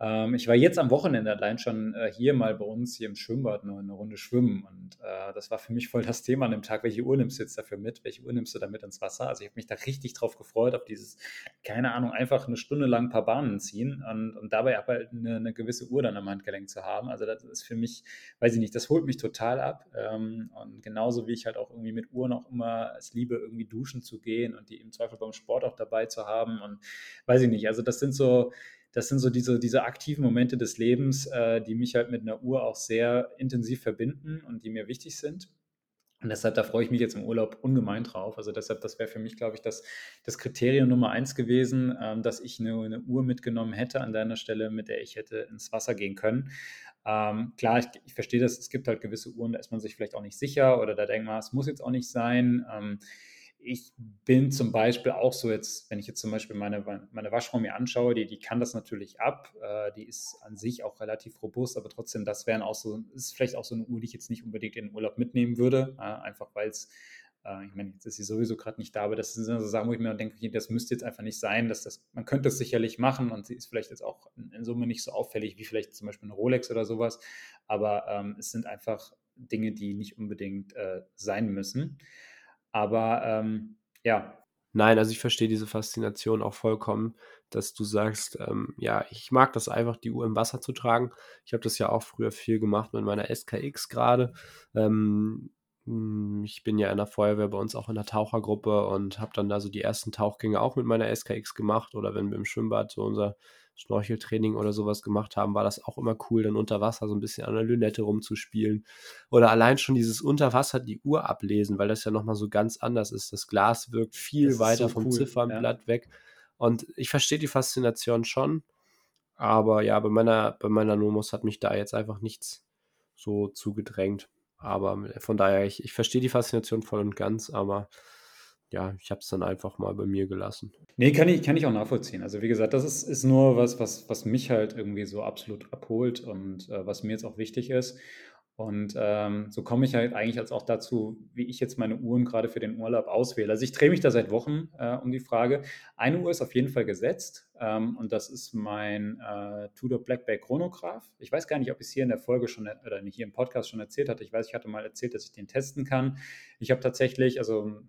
Speaker 1: Ähm, ich war jetzt am Wochenende allein schon äh, hier mal bei uns hier im Schwimmbad eine, eine Runde schwimmen. Und äh, das war für mich voll das Thema an dem Tag, welche Uhr nimmst du jetzt dafür mit, welche Uhr nimmst du damit ins Wasser? Also ich habe mich da richtig drauf gefreut, auf dieses, keine Ahnung, einfach eine Stunde lang ein paar Bahnen ziehen und, und dabei aber halt eine, eine, gewisse Uhr dann am Handgelenk zu haben. Also das ist für mich, weiß ich nicht, das holt mich total ab. Ähm, und genauso wie ich halt auch irgendwie mit Uhren auch immer es liebe, irgendwie duschen zu gehen und die im Zweifel beim Sport auch dabei zu haben und weiß ich nicht, also das sind so das sind so diese, diese aktiven Momente des Lebens, äh, die mich halt mit einer Uhr auch sehr intensiv verbinden und die mir wichtig sind. Und deshalb, da freue ich mich jetzt im Urlaub ungemein drauf. Also deshalb, das wäre für mich, glaube ich, das, das Kriterium Nummer eins gewesen, ähm, dass ich eine, eine, Uhr mitgenommen hätte an deiner Stelle, mit der ich hätte ins Wasser gehen können. Ähm, klar, ich, ich, verstehe das, es gibt halt gewisse Uhren, da ist man sich vielleicht auch nicht sicher oder da denkt man, es muss jetzt auch nicht sein. Ähm, ich bin zum Beispiel auch so jetzt, wenn ich jetzt zum Beispiel meine, meine Waschraum mir anschaue, die, die kann das natürlich ab. Äh, die ist an sich auch relativ robust, aber trotzdem, das wären auch so, ist vielleicht auch so eine Uhr, die ich jetzt nicht unbedingt in den Urlaub mitnehmen würde, äh, einfach weil es, äh, ich meine, jetzt ist sie sowieso gerade nicht da, aber das sind so Sachen, wo ich mir denke, okay, das müsste jetzt einfach nicht sein, dass das, man könnte es sicherlich machen und sie ist vielleicht jetzt auch in, in, Summe nicht so auffällig wie vielleicht zum Beispiel eine Rolex oder sowas, aber ähm, es sind einfach Dinge, die nicht unbedingt äh, sein müssen. Aber ähm, ja.
Speaker 2: nein, also ich verstehe diese Faszination auch vollkommen, dass du sagst, ähm, ja, ich mag das einfach, die Uhr im Wasser zu tragen. Ich habe das ja auch früher viel gemacht mit meiner SKX gerade. Ähm, hm, ich bin ja in der Feuerwehr bei uns auch in der Tauchergruppe und habe dann da so die ersten Tauchgänge auch mit meiner SKX gemacht oder wenn wir im Schwimmbad so unser Schnorcheltraining oder sowas gemacht haben, war das auch immer cool, dann unter Wasser so ein bisschen an der Lünette rumzuspielen. Oder allein schon dieses Unterwasser die Uhr ablesen, weil das ja nochmal so ganz anders ist. Das Glas wirkt viel weiter so vom cool, Ziffernblatt ja. weg. Und ich verstehe die Faszination schon, aber ja, bei meiner, bei meiner Nomos hat mich da jetzt einfach nichts so zugedrängt. Aber von daher, ich, ich verstehe die Faszination voll und ganz, aber ja, ich habe es dann einfach mal bei mir gelassen.
Speaker 1: Nee, kann ich, kann ich auch nachvollziehen. Also wie gesagt, das ist, ist nur was, was, was mich halt irgendwie so absolut abholt und äh, was mir jetzt auch wichtig ist. Und ähm, so komme ich halt eigentlich als auch dazu, wie ich jetzt meine Uhren gerade für den Urlaub auswähle. Also ich drehe mich da seit Wochen äh, um die Frage. Eine Uhr ist auf jeden Fall gesetzt ähm, und das ist mein äh, Tudor Black Bay Chronograph. Ich weiß gar nicht, ob ich es hier in der Folge schon oder nicht hier im Podcast schon erzählt hatte. Ich weiß, ich hatte mal erzählt, dass ich den testen kann. Ich habe tatsächlich, also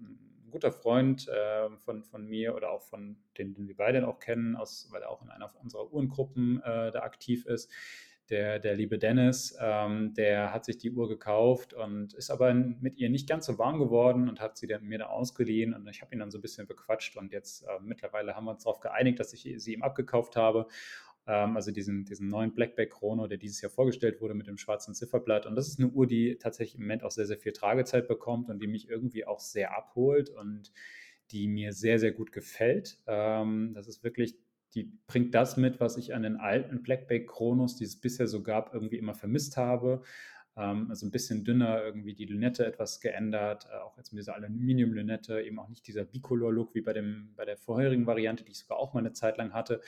Speaker 1: ein guter Freund äh, von, von mir oder auch von den, den wir beide auch kennen, aus, weil er auch in einer unserer Uhrengruppen äh, da aktiv ist, der, der liebe Dennis, ähm, der hat sich die Uhr gekauft und ist aber mit ihr nicht ganz so warm geworden und hat sie dann, mir da ausgeliehen und ich habe ihn dann so ein bisschen bequatscht und jetzt äh, mittlerweile haben wir uns darauf geeinigt, dass ich sie ihm abgekauft habe. Ähm, also diesen, diesen neuen Blackback Chrono, der dieses Jahr vorgestellt wurde mit dem schwarzen Zifferblatt. Und das ist eine Uhr, die tatsächlich im Moment auch sehr, sehr viel Tragezeit bekommt und die mich irgendwie auch sehr abholt und die mir sehr, sehr gut gefällt. Ähm, das ist wirklich die bringt das mit, was ich an den alten Blackback Chronos, die es bisher so gab, irgendwie immer vermisst habe. Ähm, also ein bisschen dünner, irgendwie die Lünette etwas geändert, äh, auch jetzt mit dieser Aluminium-Lünette, eben auch nicht dieser Bicolor-Look wie bei, dem, bei der vorherigen Variante, die ich sogar auch mal eine Zeit lang hatte.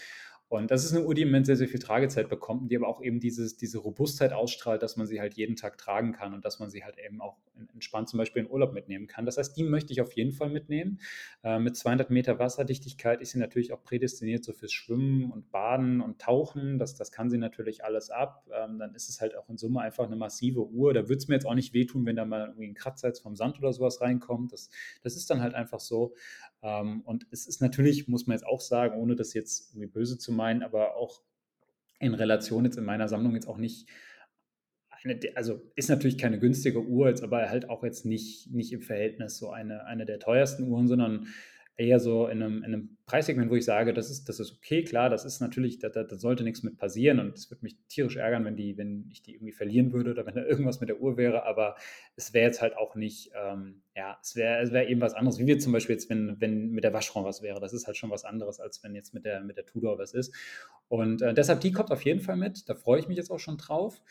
Speaker 1: Und das ist eine Uhr, die im Moment sehr, sehr viel Tragezeit bekommt, die aber auch eben dieses, diese Robustheit ausstrahlt, dass man sie halt jeden Tag tragen kann und dass man sie halt eben auch entspannt zum Beispiel in Urlaub mitnehmen kann. Das heißt, die möchte ich auf jeden Fall mitnehmen. Äh, mit 200 Meter Wasserdichtigkeit ist sie natürlich auch prädestiniert so fürs Schwimmen und Baden und Tauchen. Das, das kann sie natürlich alles ab. Ähm, dann ist es halt auch in Summe einfach eine massive Uhr. Da würde es mir jetzt auch nicht wehtun, wenn da mal irgendwie ein Kratzer jetzt vom Sand oder sowas reinkommt. Das, das ist dann halt einfach so. Ähm, und es ist natürlich, muss man jetzt auch sagen, ohne das jetzt irgendwie böse zu meinen, aber auch in Relation jetzt in meiner Sammlung jetzt auch nicht eine, also ist natürlich keine günstige Uhr, jetzt aber halt auch jetzt nicht, nicht im Verhältnis so eine, eine der teuersten Uhren, sondern eher so in einem, in einem Preissegment, wo ich sage, das ist, das ist okay, klar, das ist natürlich, da, da, da sollte nichts mit passieren und es würde mich tierisch ärgern, wenn, die, wenn ich die irgendwie verlieren würde oder wenn da irgendwas mit der Uhr wäre, aber es wäre jetzt halt auch nicht, ähm, ja, es wäre es wär eben was anderes, wie wir zum Beispiel jetzt, wenn, wenn mit der Waschraum was wäre, das ist halt schon was anderes, als wenn jetzt mit der, mit der Tudor was ist und äh, deshalb, die kommt auf jeden Fall mit, da freue ich mich jetzt auch schon drauf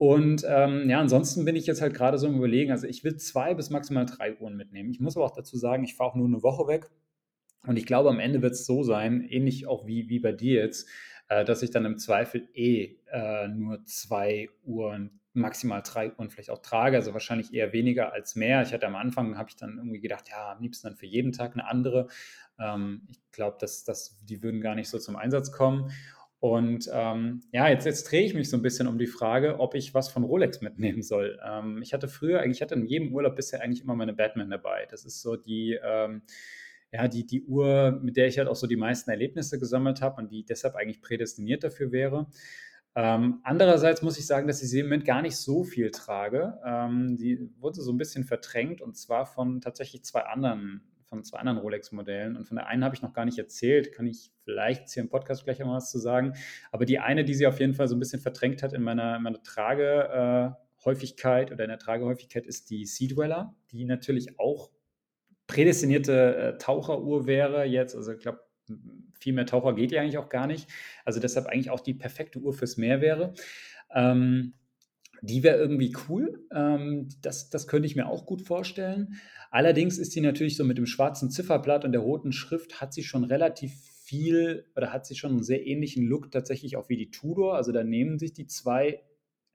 Speaker 1: und ähm, ja, ansonsten bin ich jetzt halt gerade so im Überlegen. Also ich will zwei bis maximal drei Uhren mitnehmen. Ich muss aber auch dazu sagen, ich fahre auch nur eine Woche weg. Und ich glaube, am Ende wird es so sein, ähnlich auch wie, wie bei dir jetzt, äh, dass ich dann im Zweifel eh äh, nur zwei Uhren, maximal drei Uhren vielleicht auch trage. Also wahrscheinlich eher weniger als mehr. Ich hatte am Anfang, habe ich dann irgendwie gedacht, ja, am liebsten dann für jeden Tag eine andere. Ähm, ich glaube, dass, dass die würden gar nicht so zum Einsatz kommen. Und ähm, ja, jetzt, jetzt drehe ich mich so ein bisschen um die Frage, ob ich was von Rolex mitnehmen soll. Ähm, ich hatte früher, eigentlich hatte in jedem Urlaub bisher eigentlich immer meine Batman dabei. Das ist so die, ähm, ja, die, die Uhr, mit der ich halt auch so die meisten Erlebnisse gesammelt habe und die deshalb eigentlich prädestiniert dafür wäre. Ähm, andererseits muss ich sagen, dass ich sie im Moment gar nicht so viel trage. Ähm, die wurde so ein bisschen verdrängt und zwar von tatsächlich zwei anderen von zwei anderen Rolex-Modellen. Und von der einen habe ich noch gar nicht erzählt, kann ich vielleicht hier im Podcast gleich mal was zu sagen. Aber die eine, die sie auf jeden Fall so ein bisschen verdrängt hat in meiner, meiner Tragehäufigkeit oder in der Tragehäufigkeit, ist die Sea Dweller, die natürlich auch prädestinierte äh, Taucheruhr wäre jetzt. Also ich glaube, viel mehr Taucher geht ja eigentlich auch gar nicht. Also deshalb eigentlich auch die perfekte Uhr fürs Meer wäre. Ähm, die wäre irgendwie cool. Ähm, das, das könnte ich mir auch gut vorstellen. Allerdings ist sie natürlich so mit dem schwarzen Zifferblatt und der roten Schrift hat sie schon relativ viel oder hat sie schon einen sehr ähnlichen Look tatsächlich auch wie die Tudor. Also da nehmen sich die zwei,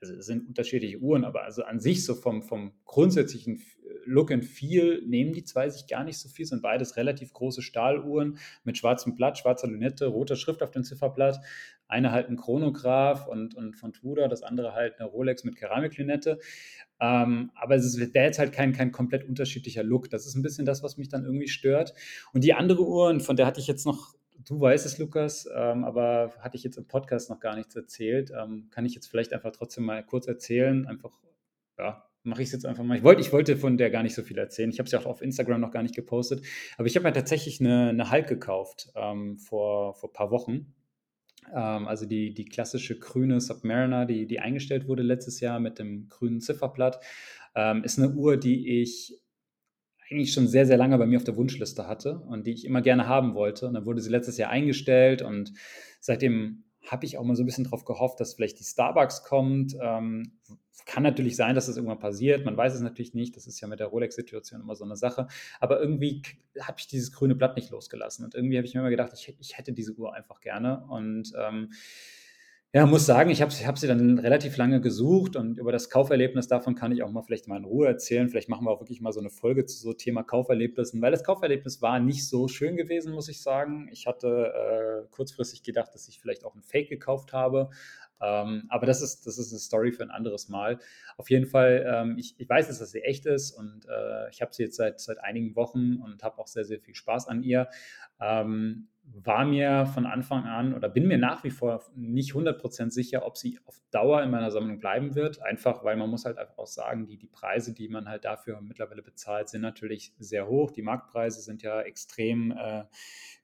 Speaker 1: also es sind unterschiedliche Uhren, aber also an sich so vom, vom grundsätzlichen Look and Feel nehmen die zwei sich gar nicht so viel, sind beides relativ große Stahluhren mit schwarzem Blatt, schwarzer Lünette, roter Schrift auf dem Zifferblatt. Eine halt ein Chronograph und, und von Tudor, das andere halt eine Rolex mit Keramiklünette. Ähm, aber es der jetzt halt kein, kein komplett unterschiedlicher Look. Das ist ein bisschen das, was mich dann irgendwie stört. Und die andere Uhr, von der hatte ich jetzt noch du weißt es, Lukas, ähm, aber hatte ich jetzt im Podcast noch gar nichts erzählt. Ähm, kann ich jetzt vielleicht einfach trotzdem mal kurz erzählen. Einfach, ja, mache ich es jetzt einfach mal. Ich wollte, ich wollte von der gar nicht so viel erzählen. Ich habe es ja auch auf Instagram noch gar nicht gepostet. Aber ich habe mir tatsächlich eine, eine Hulk gekauft ähm, vor, vor ein paar Wochen. Ähm, also die, die klassische grüne Submariner, die, die eingestellt wurde letztes Jahr mit dem grünen Zifferblatt, ähm, ist eine Uhr, die ich eigentlich schon sehr, sehr lange bei mir auf der Wunschliste hatte und die ich immer gerne haben wollte. Und dann wurde sie letztes Jahr eingestellt und seitdem habe ich auch mal so ein bisschen darauf gehofft, dass vielleicht die Starbucks kommt. Ähm, kann natürlich sein, dass das irgendwann passiert. Man weiß es natürlich nicht. Das ist ja mit der Rolex-Situation immer so eine Sache. Aber irgendwie habe ich dieses grüne Blatt nicht losgelassen. Und irgendwie habe ich mir immer gedacht, ich, ich hätte diese Uhr einfach gerne. Und ähm, ja, muss sagen, ich habe hab sie dann relativ lange gesucht und über das Kauferlebnis davon kann ich auch mal vielleicht mal in Ruhe erzählen. Vielleicht machen wir auch wirklich mal so eine Folge zu so Thema Kauferlebnissen, weil das Kauferlebnis war nicht so schön gewesen, muss ich sagen. Ich hatte äh, kurzfristig gedacht, dass ich vielleicht auch ein Fake gekauft habe. Ähm, aber das ist, das ist eine Story für ein anderes Mal. Auf jeden Fall, ähm, ich, ich weiß, dass sie echt ist und äh, ich habe sie jetzt seit, seit einigen Wochen und habe auch sehr, sehr viel Spaß an ihr. Ähm, war mir von Anfang an oder bin mir nach wie vor nicht 100% sicher, ob sie auf Dauer in meiner Sammlung bleiben wird. Einfach, weil man muss halt einfach auch sagen, die, die Preise, die man halt dafür mittlerweile bezahlt, sind natürlich sehr hoch. Die Marktpreise sind ja extrem äh,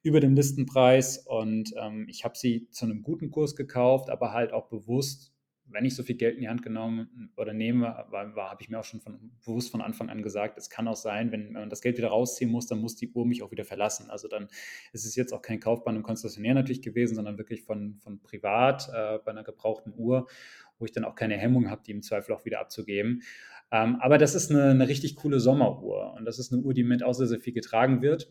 Speaker 1: über dem Listenpreis und ähm, ich habe sie zu einem guten Kurs gekauft, aber halt auch bewusst wenn ich so viel Geld in die Hand genommen oder nehme, war, war habe ich mir auch schon von, bewusst von Anfang an gesagt, es kann auch sein, wenn man das Geld wieder rausziehen muss, dann muss die Uhr mich auch wieder verlassen. Also dann ist es jetzt auch kein Kauf bei einem Konzessionär natürlich gewesen, sondern wirklich von, von privat äh, bei einer gebrauchten Uhr, wo ich dann auch keine Hemmung habe, die im Zweifel auch wieder abzugeben. Ähm, aber das ist eine, eine richtig coole Sommeruhr und das ist eine Uhr, die mit auch sehr, sehr viel getragen wird.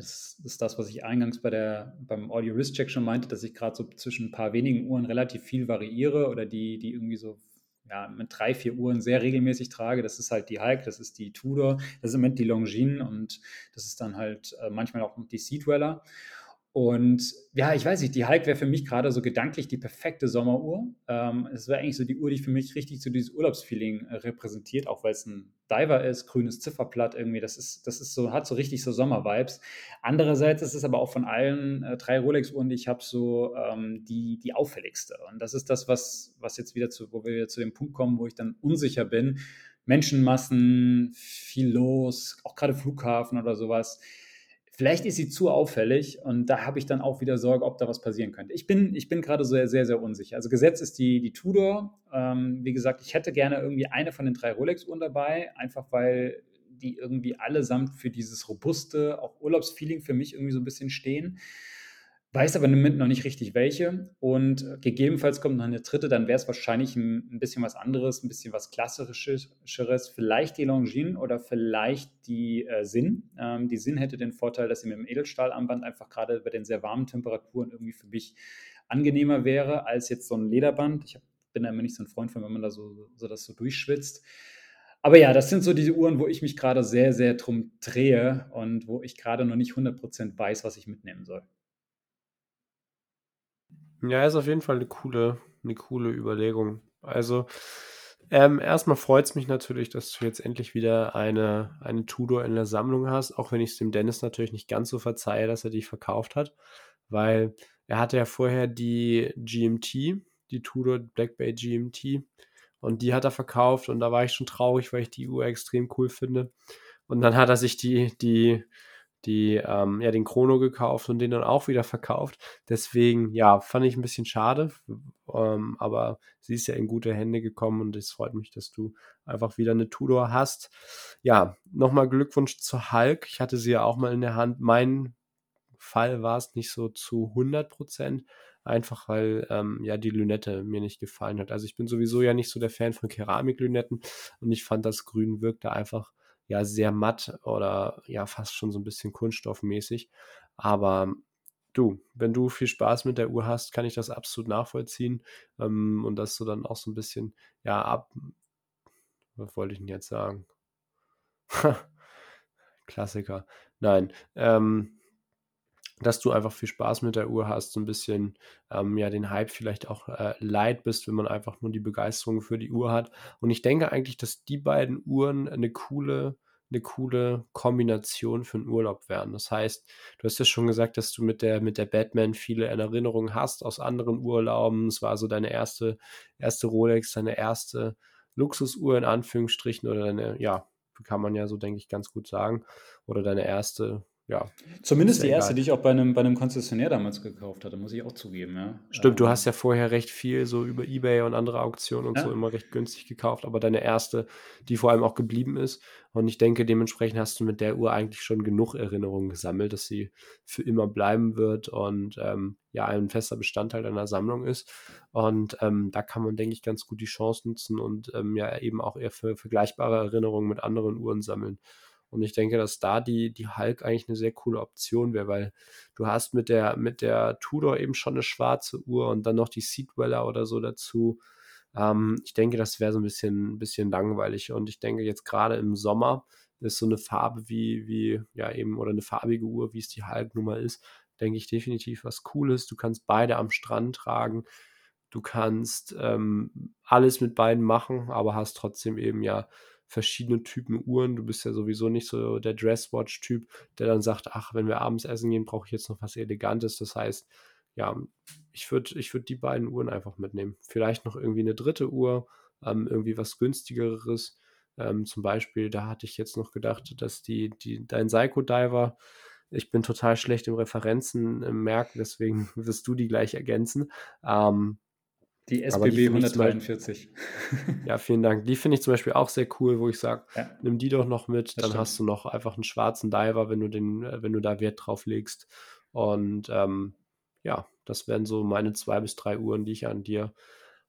Speaker 1: Das ist das, was ich eingangs bei der, beim Audio Risk Check schon meinte, dass ich gerade so zwischen ein paar wenigen Uhren relativ viel variiere oder die, die irgendwie so ja, mit drei, vier Uhren sehr regelmäßig trage. Das ist halt die Hulk, das ist die Tudor, das ist im Moment die Longines und das ist dann halt äh, manchmal auch die Sea Dweller. Und ja, ich weiß nicht, die Hulk wäre für mich gerade so gedanklich die perfekte Sommeruhr. Ähm, es wäre eigentlich so die Uhr, die für mich richtig so dieses Urlaubsfeeling äh, repräsentiert, auch weil es ein Diver ist, grünes Zifferblatt irgendwie. Das ist, das ist so, hat so richtig so Sommer-Vibes. Andererseits ist es aber auch von allen äh, drei Rolex-Uhren, die ich habe, so ähm, die, die auffälligste. Und das ist das, was, was jetzt wieder zu, wo wir wieder zu dem Punkt kommen, wo ich dann unsicher bin. Menschenmassen, viel los, auch gerade Flughafen oder sowas Vielleicht ist sie zu auffällig und da habe ich dann auch wieder Sorge, ob da was passieren könnte. Ich bin, ich bin gerade sehr, sehr, sehr unsicher. Also Gesetz ist die, die Tudor. Ähm, wie gesagt, ich hätte gerne irgendwie eine von den drei Rolex-Uhren dabei, einfach weil die irgendwie allesamt für dieses robuste, auch Urlaubsfeeling für mich irgendwie so ein bisschen stehen weiß aber im Moment noch nicht richtig welche. Und gegebenenfalls kommt noch eine dritte, dann wäre es wahrscheinlich ein, ein, bisschen was anderes, ein bisschen was Klassischeres. Vielleicht die Longines oder vielleicht die äh, Sinn. Ähm, die Sinn hätte den Vorteil, dass sie mit dem Edelstahlarmband einfach gerade bei den sehr warmen Temperaturen irgendwie für mich angenehmer wäre als jetzt so ein Lederband. Ich hab, bin da immer nicht so ein Freund von, wenn man da so, so das so durchschwitzt. Aber ja, das sind so diese Uhren, wo ich mich gerade sehr, sehr drum drehe und wo ich gerade noch nicht 100% weiß, was ich mitnehmen soll.
Speaker 2: Ja, ist auf jeden Fall eine coole, eine coole Überlegung. Also, ähm, erstmal freut es mich natürlich, dass du jetzt endlich wieder eine, eine Tudor in der Sammlung hast, auch wenn ich es dem Dennis natürlich nicht ganz so verzeihe, dass er die verkauft hat, weil er hatte ja vorher die GMT, die Tudor Black Bay GMT, und die hat er verkauft und da war ich schon traurig, weil ich die Uhr extrem cool finde. Und dann hat er sich die, die die ähm, ja den Chrono gekauft und den dann auch wieder verkauft. Deswegen, ja, fand ich ein bisschen schade, ähm, aber sie ist ja in gute Hände gekommen und es freut mich, dass du einfach wieder eine Tudor hast. Ja, nochmal Glückwunsch zu Hulk. Ich hatte sie ja auch mal in der Hand. Mein Fall war es nicht so zu 100 Prozent, einfach weil ähm, ja die Lünette mir nicht gefallen hat. Also ich bin sowieso ja nicht so der Fan von Keramiklünetten und ich fand das Grün wirkte einfach ja sehr matt oder ja fast schon so ein bisschen kunststoffmäßig. Aber du, wenn du viel Spaß mit der Uhr hast, kann ich das absolut nachvollziehen. Ähm, und dass du dann auch so ein bisschen, ja, ab, was wollte ich denn jetzt sagen? Klassiker. Nein, ähm, dass du einfach viel Spaß mit der Uhr hast, so ein bisschen ähm, ja den Hype vielleicht auch äh, leid bist, wenn man einfach nur die Begeisterung für die Uhr hat. Und ich denke eigentlich, dass die beiden Uhren eine coole eine coole Kombination für einen Urlaub wären. Das heißt, du hast ja schon gesagt, dass du mit der, mit der Batman viele Erinnerungen hast aus anderen Urlauben. Es war so deine erste, erste Rolex, deine erste Luxusuhr in Anführungsstrichen oder deine, ja, kann man ja so, denke ich, ganz gut sagen. Oder deine erste ja.
Speaker 1: Zumindest die erste, die ich auch bei einem, bei einem Konzessionär damals gekauft hatte, muss ich auch zugeben, ja.
Speaker 2: Stimmt, du ähm, hast ja vorher recht viel so über Ebay und andere Auktionen und ja. so immer recht günstig gekauft, aber deine erste, die vor allem auch geblieben ist. Und ich denke, dementsprechend hast du mit der Uhr eigentlich schon genug Erinnerungen gesammelt, dass sie für immer bleiben wird und ähm, ja, ein fester Bestandteil deiner Sammlung ist. Und ähm, da kann man, denke ich, ganz gut die Chance nutzen und ähm, ja eben auch eher für vergleichbare Erinnerungen mit anderen Uhren sammeln. Und ich denke, dass da die, die Hulk eigentlich eine sehr coole Option wäre, weil du hast mit der, mit der Tudor eben schon eine schwarze Uhr und dann noch die Seedweller oder so dazu. Ähm, ich denke, das wäre so ein bisschen, bisschen langweilig. Und ich denke, jetzt gerade im Sommer ist so eine Farbe wie, wie, ja, eben, oder eine farbige Uhr, wie es die Hulk-Nummer ist, denke ich definitiv was Cooles. Du kannst beide am Strand tragen. Du kannst ähm, alles mit beiden machen, aber hast trotzdem eben ja verschiedene Typen Uhren. Du bist ja sowieso nicht so der Dresswatch-Typ, der dann sagt, ach, wenn wir abends essen gehen, brauche ich jetzt noch was Elegantes. Das heißt, ja, ich würde ich würd die beiden Uhren einfach mitnehmen. Vielleicht noch irgendwie eine dritte Uhr, ähm, irgendwie was günstigeres. Ähm, zum Beispiel, da hatte ich jetzt noch gedacht, dass die, die, dein Psycho Diver, ich bin total schlecht im Referenzen im Merken, deswegen wirst du die gleich ergänzen. Ähm,
Speaker 1: die SBB 143.
Speaker 2: ja, vielen Dank. Die finde ich zum Beispiel auch sehr cool, wo ich sage, ja. nimm die doch noch mit, dann hast du noch einfach einen schwarzen Diver, wenn du den, äh, wenn du da Wert drauf legst. Und ähm, ja, das wären so meine zwei bis drei Uhren, die ich an dir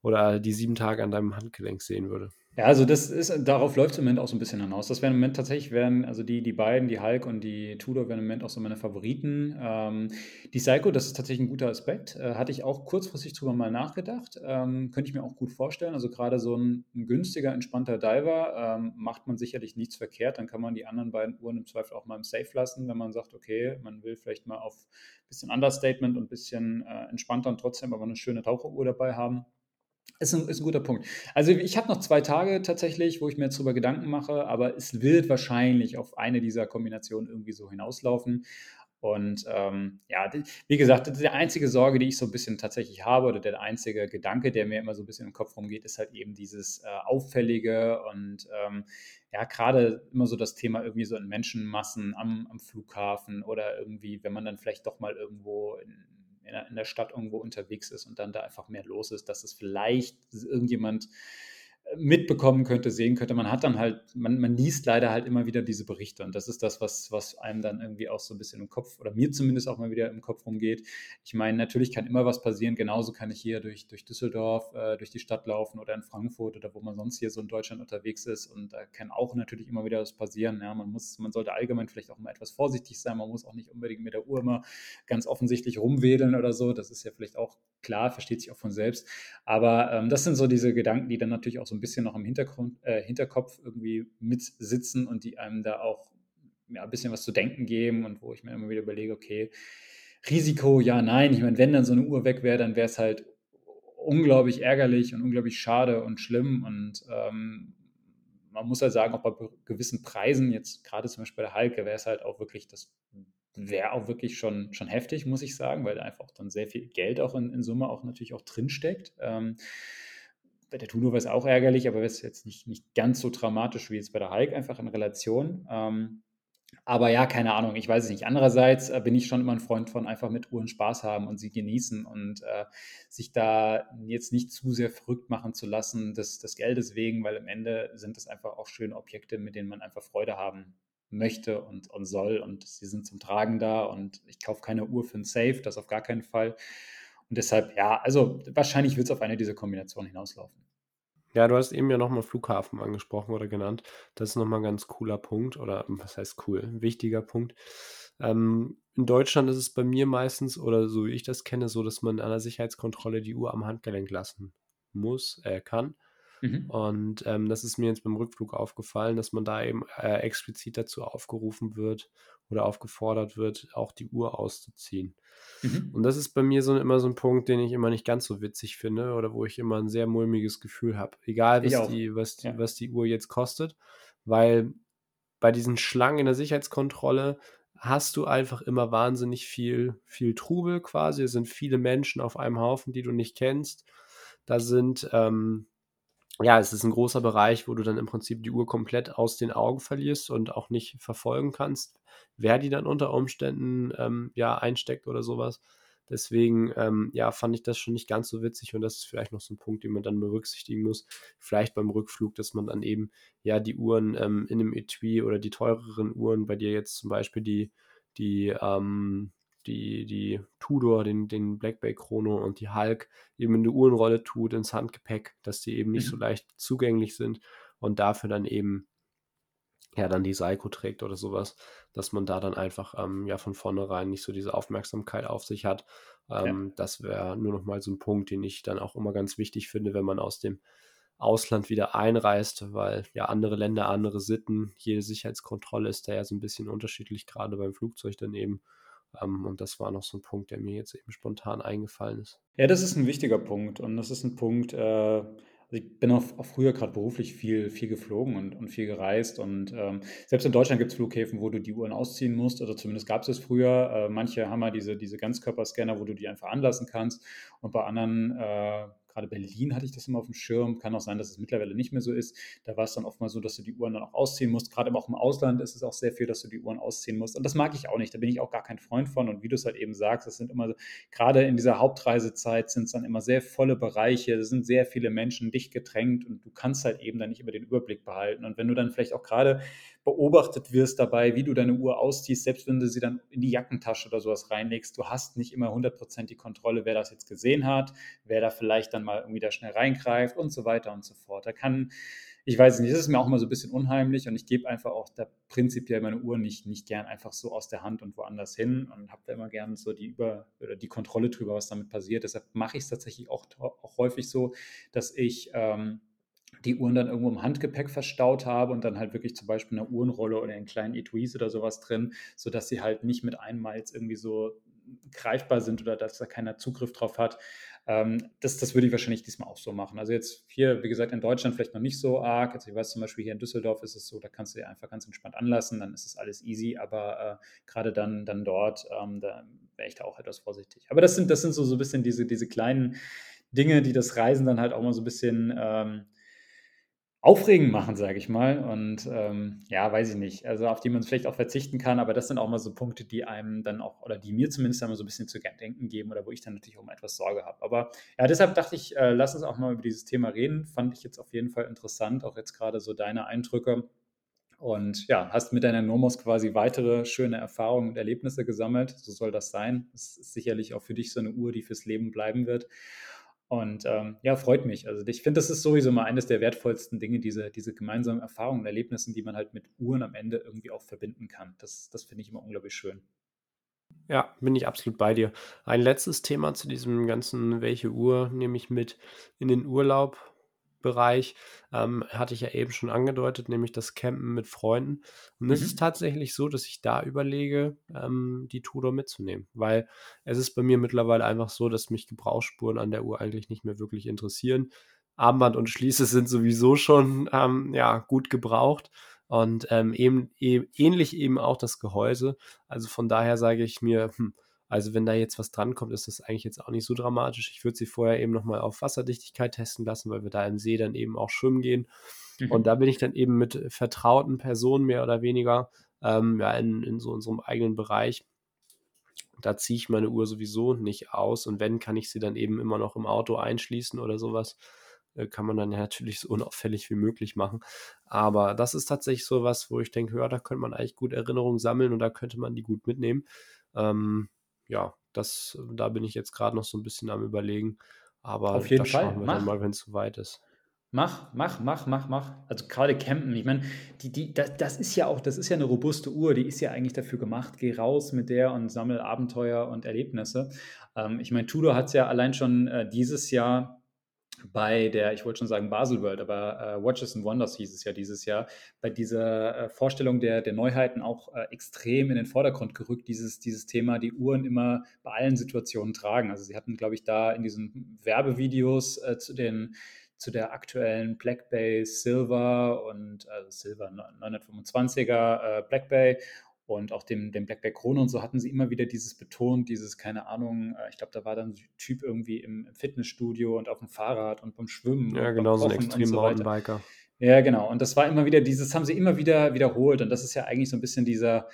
Speaker 2: oder die sieben Tage an deinem Handgelenk sehen würde.
Speaker 1: Ja, also das ist, darauf läuft es im Moment auch so ein bisschen hinaus. Das wären im Moment tatsächlich, wären, also die, die beiden, die Hulk und die Tudor wären im Moment auch so meine Favoriten. Ähm, die Psycho, das ist tatsächlich ein guter Aspekt. Äh, hatte ich auch kurzfristig drüber mal nachgedacht. Ähm, könnte ich mir auch gut vorstellen. Also gerade so ein, ein günstiger, entspannter Diver ähm, macht man sicherlich nichts verkehrt. Dann kann man die anderen beiden Uhren im Zweifel auch mal im Safe lassen, wenn man sagt, okay, man will vielleicht mal auf ein bisschen Understatement und ein bisschen äh, entspannter und trotzdem aber eine schöne Taucheruhr dabei haben. Ist ein, ist ein guter Punkt. Also ich habe noch zwei Tage tatsächlich, wo ich mir jetzt darüber Gedanken mache, aber es wird wahrscheinlich auf eine dieser Kombinationen irgendwie so hinauslaufen. Und ähm, ja, wie gesagt, die einzige Sorge, die ich so ein bisschen tatsächlich habe, oder der einzige Gedanke, der mir immer so ein bisschen im Kopf rumgeht, ist halt eben dieses äh, Auffällige und ähm, ja, gerade immer so das Thema irgendwie so in Menschenmassen am, am Flughafen oder irgendwie, wenn man dann vielleicht doch mal irgendwo in, in der Stadt irgendwo unterwegs ist und dann da einfach mehr los ist, dass es vielleicht irgendjemand mitbekommen könnte, sehen könnte. Man hat dann halt, man, man liest leider halt immer wieder diese Berichte und das ist das, was, was einem dann irgendwie auch so ein bisschen im Kopf oder mir zumindest auch mal wieder im Kopf rumgeht. Ich meine, natürlich kann immer was passieren, genauso kann ich hier durch, durch Düsseldorf, äh, durch die Stadt laufen oder in Frankfurt oder wo man sonst hier so in Deutschland unterwegs ist und da kann auch natürlich immer wieder was passieren. Ja, man muss, man sollte allgemein vielleicht auch mal etwas vorsichtig sein, man muss auch nicht unbedingt mit der Uhr immer ganz offensichtlich rumwedeln oder so, das ist ja vielleicht auch klar, versteht sich auch von selbst, aber ähm, das sind so diese Gedanken, die dann natürlich auch so ein bisschen noch im Hintergrund, äh, Hinterkopf irgendwie mitsitzen und die einem da auch ja, ein bisschen was zu denken geben und wo ich mir immer wieder überlege, okay, Risiko, ja, nein. Ich meine, wenn dann so eine Uhr weg wäre, dann wäre es halt unglaublich ärgerlich und unglaublich schade und schlimm. Und ähm, man muss halt sagen, auch bei gewissen Preisen, jetzt gerade zum Beispiel bei der Halke, wäre es halt auch wirklich, das wäre auch wirklich schon, schon heftig, muss ich sagen, weil da einfach dann sehr viel Geld auch in, in Summe auch natürlich auch drinsteckt. Ähm, bei der war es auch ärgerlich, aber es ist jetzt nicht, nicht ganz so dramatisch wie jetzt bei der Hulk, einfach in Relation. Ähm, aber ja, keine Ahnung, ich weiß es nicht. Andererseits äh, bin ich schon immer ein Freund von einfach mit Uhren Spaß haben und sie genießen und äh, sich da jetzt nicht zu sehr verrückt machen zu lassen, des, des Geldes wegen, weil am Ende sind es einfach auch schöne Objekte, mit denen man einfach Freude haben möchte und, und soll und sie sind zum Tragen da und ich kaufe keine Uhr für ein Safe, das auf gar keinen Fall. Und deshalb, ja, also wahrscheinlich wird es auf eine dieser Kombinationen hinauslaufen.
Speaker 2: Ja, du hast eben ja nochmal Flughafen angesprochen oder genannt. Das ist nochmal ein ganz cooler Punkt oder was heißt cool? Wichtiger Punkt. Ähm, in Deutschland ist es bei mir meistens oder so wie ich das kenne, so, dass man an der Sicherheitskontrolle die Uhr am Handgelenk lassen muss, äh, kann. Mhm. Und ähm, das ist mir jetzt beim Rückflug aufgefallen, dass man da eben äh, explizit dazu aufgerufen wird oder aufgefordert wird, auch die Uhr auszuziehen. Mhm. Und das ist bei mir so immer so ein Punkt, den ich immer nicht ganz so witzig finde oder wo ich immer ein sehr mulmiges Gefühl habe. Egal, was die, was, die, ja. was die Uhr jetzt kostet, weil bei diesen Schlangen in der Sicherheitskontrolle hast du einfach immer wahnsinnig viel, viel Trubel quasi. Es sind viele Menschen auf einem Haufen, die du nicht kennst. Da sind, ähm, ja, es ist ein großer Bereich, wo du dann im Prinzip die Uhr komplett aus den Augen verlierst und auch nicht verfolgen kannst, wer die dann unter Umständen ähm, ja einsteckt oder sowas. Deswegen, ähm, ja, fand ich das schon nicht ganz so witzig und das ist vielleicht noch so ein Punkt, den man dann berücksichtigen muss. Vielleicht beim Rückflug, dass man dann eben, ja, die Uhren ähm, in einem Etui oder die teureren Uhren, bei dir jetzt zum Beispiel die, die, ähm, die, die Tudor, den, den Black Bay Chrono und die Hulk eben in die Uhrenrolle tut, ins Handgepäck, dass die eben nicht mhm. so leicht zugänglich sind und dafür dann eben ja dann die Seiko trägt oder sowas, dass man da dann einfach ähm, ja von vornherein nicht so diese Aufmerksamkeit auf sich hat. Ähm, ja. Das wäre nur noch mal so ein Punkt, den ich dann auch immer ganz wichtig finde, wenn man aus dem Ausland wieder einreist, weil ja andere Länder, andere Sitten, jede Sicherheitskontrolle ist da ja so ein bisschen unterschiedlich, gerade beim Flugzeug dann eben. Ähm, und das war noch so ein Punkt, der mir jetzt eben spontan eingefallen ist.
Speaker 1: Ja, das ist ein wichtiger Punkt und das ist ein Punkt, äh, also ich bin auch, auch früher gerade beruflich viel, viel geflogen und, und viel gereist. Und ähm, selbst in Deutschland gibt es Flughäfen, wo du die Uhren ausziehen musst. Also zumindest gab es es früher. Äh, manche haben ja diese, diese Ganzkörperscanner, wo du die einfach anlassen kannst. Und bei anderen äh, gerade Berlin hatte ich das immer auf dem Schirm. Kann auch sein, dass es mittlerweile nicht mehr so ist. Da war es dann oft mal so, dass du die Uhren dann auch ausziehen musst. Gerade auch im Ausland ist es auch sehr viel, dass du die Uhren ausziehen musst. Und das mag ich auch nicht. Da bin ich auch gar kein Freund von. Und wie du es halt eben sagst, das sind immer, gerade in dieser Hauptreisezeit sind es dann immer sehr volle Bereiche. Es sind sehr viele Menschen dicht gedrängt und du kannst halt eben dann nicht über den Überblick behalten. Und wenn du dann vielleicht auch gerade beobachtet wirst dabei, wie du deine Uhr ausziehst, selbst wenn du sie dann in die Jackentasche oder sowas reinlegst. Du hast nicht immer 100% die Kontrolle, wer das jetzt gesehen hat, wer da vielleicht dann mal irgendwie da schnell reingreift und so weiter und so fort. Da kann, ich weiß nicht, das ist mir auch immer so ein bisschen unheimlich und ich gebe einfach auch da prinzipiell meine Uhr nicht, nicht gern einfach so aus der Hand und woanders hin und habe da immer gern so die Über- oder die Kontrolle drüber, was damit passiert. Deshalb mache ich es tatsächlich auch, auch häufig so, dass ich ähm, die Uhren dann irgendwo im Handgepäck verstaut habe und dann halt wirklich zum Beispiel eine Uhrenrolle oder einen kleinen Etuis oder sowas drin, sodass sie halt nicht mit einmal jetzt irgendwie so greifbar sind oder dass da keiner Zugriff drauf hat. Ähm, das, das würde ich wahrscheinlich diesmal auch so machen. Also jetzt hier, wie gesagt, in Deutschland vielleicht noch nicht so arg. Also ich weiß zum Beispiel hier in Düsseldorf ist es so, da kannst du dir einfach ganz entspannt anlassen, dann ist es alles easy, aber äh, gerade dann, dann dort, ähm, da wäre ich da auch etwas vorsichtig. Aber das sind, das sind so, so ein bisschen diese, diese kleinen Dinge, die das Reisen dann halt auch mal so ein bisschen ähm, aufregend machen, sage ich mal. Und ähm, ja, weiß ich nicht. Also auf die man vielleicht auch verzichten kann, aber das sind auch mal so Punkte, die einem dann auch, oder die mir zumindest einmal so ein bisschen zu denken geben oder wo ich dann natürlich auch mal etwas Sorge habe. Aber ja, deshalb dachte ich, äh, lass uns auch mal über dieses Thema reden. Fand ich jetzt auf jeden Fall interessant, auch jetzt gerade so deine Eindrücke. Und ja, hast mit deiner Nomos quasi weitere schöne Erfahrungen und Erlebnisse gesammelt. So soll das sein. Es ist sicherlich auch für dich so eine Uhr, die fürs Leben bleiben wird. Und ähm, ja, freut mich. Also ich finde, das ist sowieso mal eines der wertvollsten Dinge, diese, diese gemeinsamen Erfahrungen und Erlebnisse, die man halt mit Uhren am Ende irgendwie auch verbinden kann. Das, das finde ich immer unglaublich schön.
Speaker 2: Ja, bin ich absolut bei dir. Ein letztes Thema zu diesem ganzen, welche Uhr nehme ich mit in den Urlaub? Bereich, ähm, hatte ich ja eben schon angedeutet, nämlich das Campen mit Freunden. Und es ist mhm. tatsächlich so, dass ich da überlege, ähm, die Tudor mitzunehmen, weil es ist bei mir mittlerweile einfach so, dass mich Gebrauchsspuren an der Uhr eigentlich nicht mehr wirklich interessieren. Armband und Schließe sind sowieso schon ähm, ja, gut gebraucht und ähm, eben, eben, ähnlich eben auch das Gehäuse. Also von daher sage ich mir, hm, also wenn da jetzt was drankommt, ist das eigentlich jetzt auch nicht so dramatisch. Ich würde sie vorher eben nochmal auf Wasserdichtigkeit testen lassen, weil wir da im See dann eben auch schwimmen gehen. Mhm. Und da bin ich dann eben mit vertrauten Personen mehr oder weniger ähm, ja, in, in so unserem eigenen Bereich. Da ziehe ich meine Uhr sowieso nicht aus und wenn, kann ich sie dann eben immer noch im Auto einschließen oder sowas. Äh, kann man dann ja natürlich so unauffällig wie möglich machen. Aber das ist tatsächlich so was, wo ich denke, ja, da könnte man eigentlich gut Erinnerungen sammeln und da könnte man die gut mitnehmen. Ähm, ja, das, da bin ich jetzt gerade noch so ein bisschen am Überlegen. Aber
Speaker 1: Auf jeden
Speaker 2: das
Speaker 1: Fall.
Speaker 2: schauen wir dann mal, wenn es soweit ist.
Speaker 1: Mach, mach, mach, mach, mach. Also gerade campen, ich meine, die, die, das, das ist ja auch, das ist ja eine robuste Uhr, die ist ja eigentlich dafür gemacht. Geh raus mit der und sammel Abenteuer und Erlebnisse. Ähm, ich meine, Tudor hat es ja allein schon äh, dieses Jahr bei der, ich wollte schon sagen Basel World, aber äh, Watches and Wonders hieß es ja dieses Jahr, bei dieser äh, Vorstellung der, der Neuheiten auch äh, extrem in den Vordergrund gerückt, dieses, dieses Thema, die Uhren immer bei allen Situationen tragen. Also sie hatten, glaube ich, da in diesen Werbevideos äh, zu den zu der aktuellen Black Bay Silver und äh, Silver 925er äh, Black Bay und auch dem, dem Black Bear Krone und so hatten sie immer wieder dieses betont, dieses, keine Ahnung, äh, ich glaube, da war dann ein Typ irgendwie im, im, Fitnessstudio und auf dem Fahrrad und beim Schwimmen.
Speaker 2: Ja, genau, so ein extrem so Mountainbiker.
Speaker 1: Ja, genau. Und das war immer wieder dieses, haben sie immer wieder wiederholt. Und das ist ja eigentlich so ein bisschen dieser,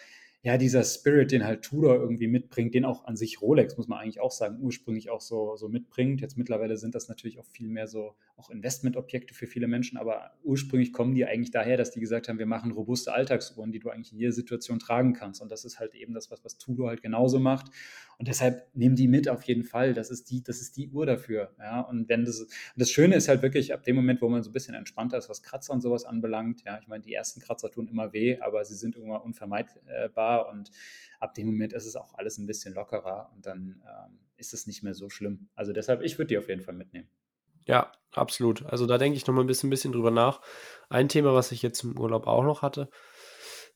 Speaker 1: ja, dieser Spirit, den halt Tudor irgendwie mitbringt, den auch an sich Rolex, muss man eigentlich auch sagen, ursprünglich auch so, so mitbringt. Jetzt mittlerweile sind das natürlich auch viel mehr so auch Investmentobjekte für viele Menschen, aber ursprünglich kommen die eigentlich daher, dass die gesagt haben, wir machen robuste Alltagsuhren, die du eigentlich in jeder Situation tragen kannst. Und das ist halt eben das, was, was Tudor halt genauso macht. Und deshalb nehmen die mit auf jeden Fall. Das ist die, das ist die Uhr dafür. Ja, und wenn das, das Schöne ist halt wirklich ab dem Moment, wo man so ein bisschen entspannter ist, was Kratzer und sowas anbelangt. Ja, ich meine, die ersten Kratzer tun immer weh, aber sie sind irgendwann unvermeidbar und ab dem Moment ist es auch alles ein bisschen lockerer und dann ähm, ist es nicht mehr so schlimm. Also deshalb, ich würde die auf jeden Fall mitnehmen.
Speaker 2: Ja, absolut. Also da denke ich noch mal ein bisschen, bisschen drüber nach. Ein Thema, was ich jetzt im Urlaub auch noch hatte.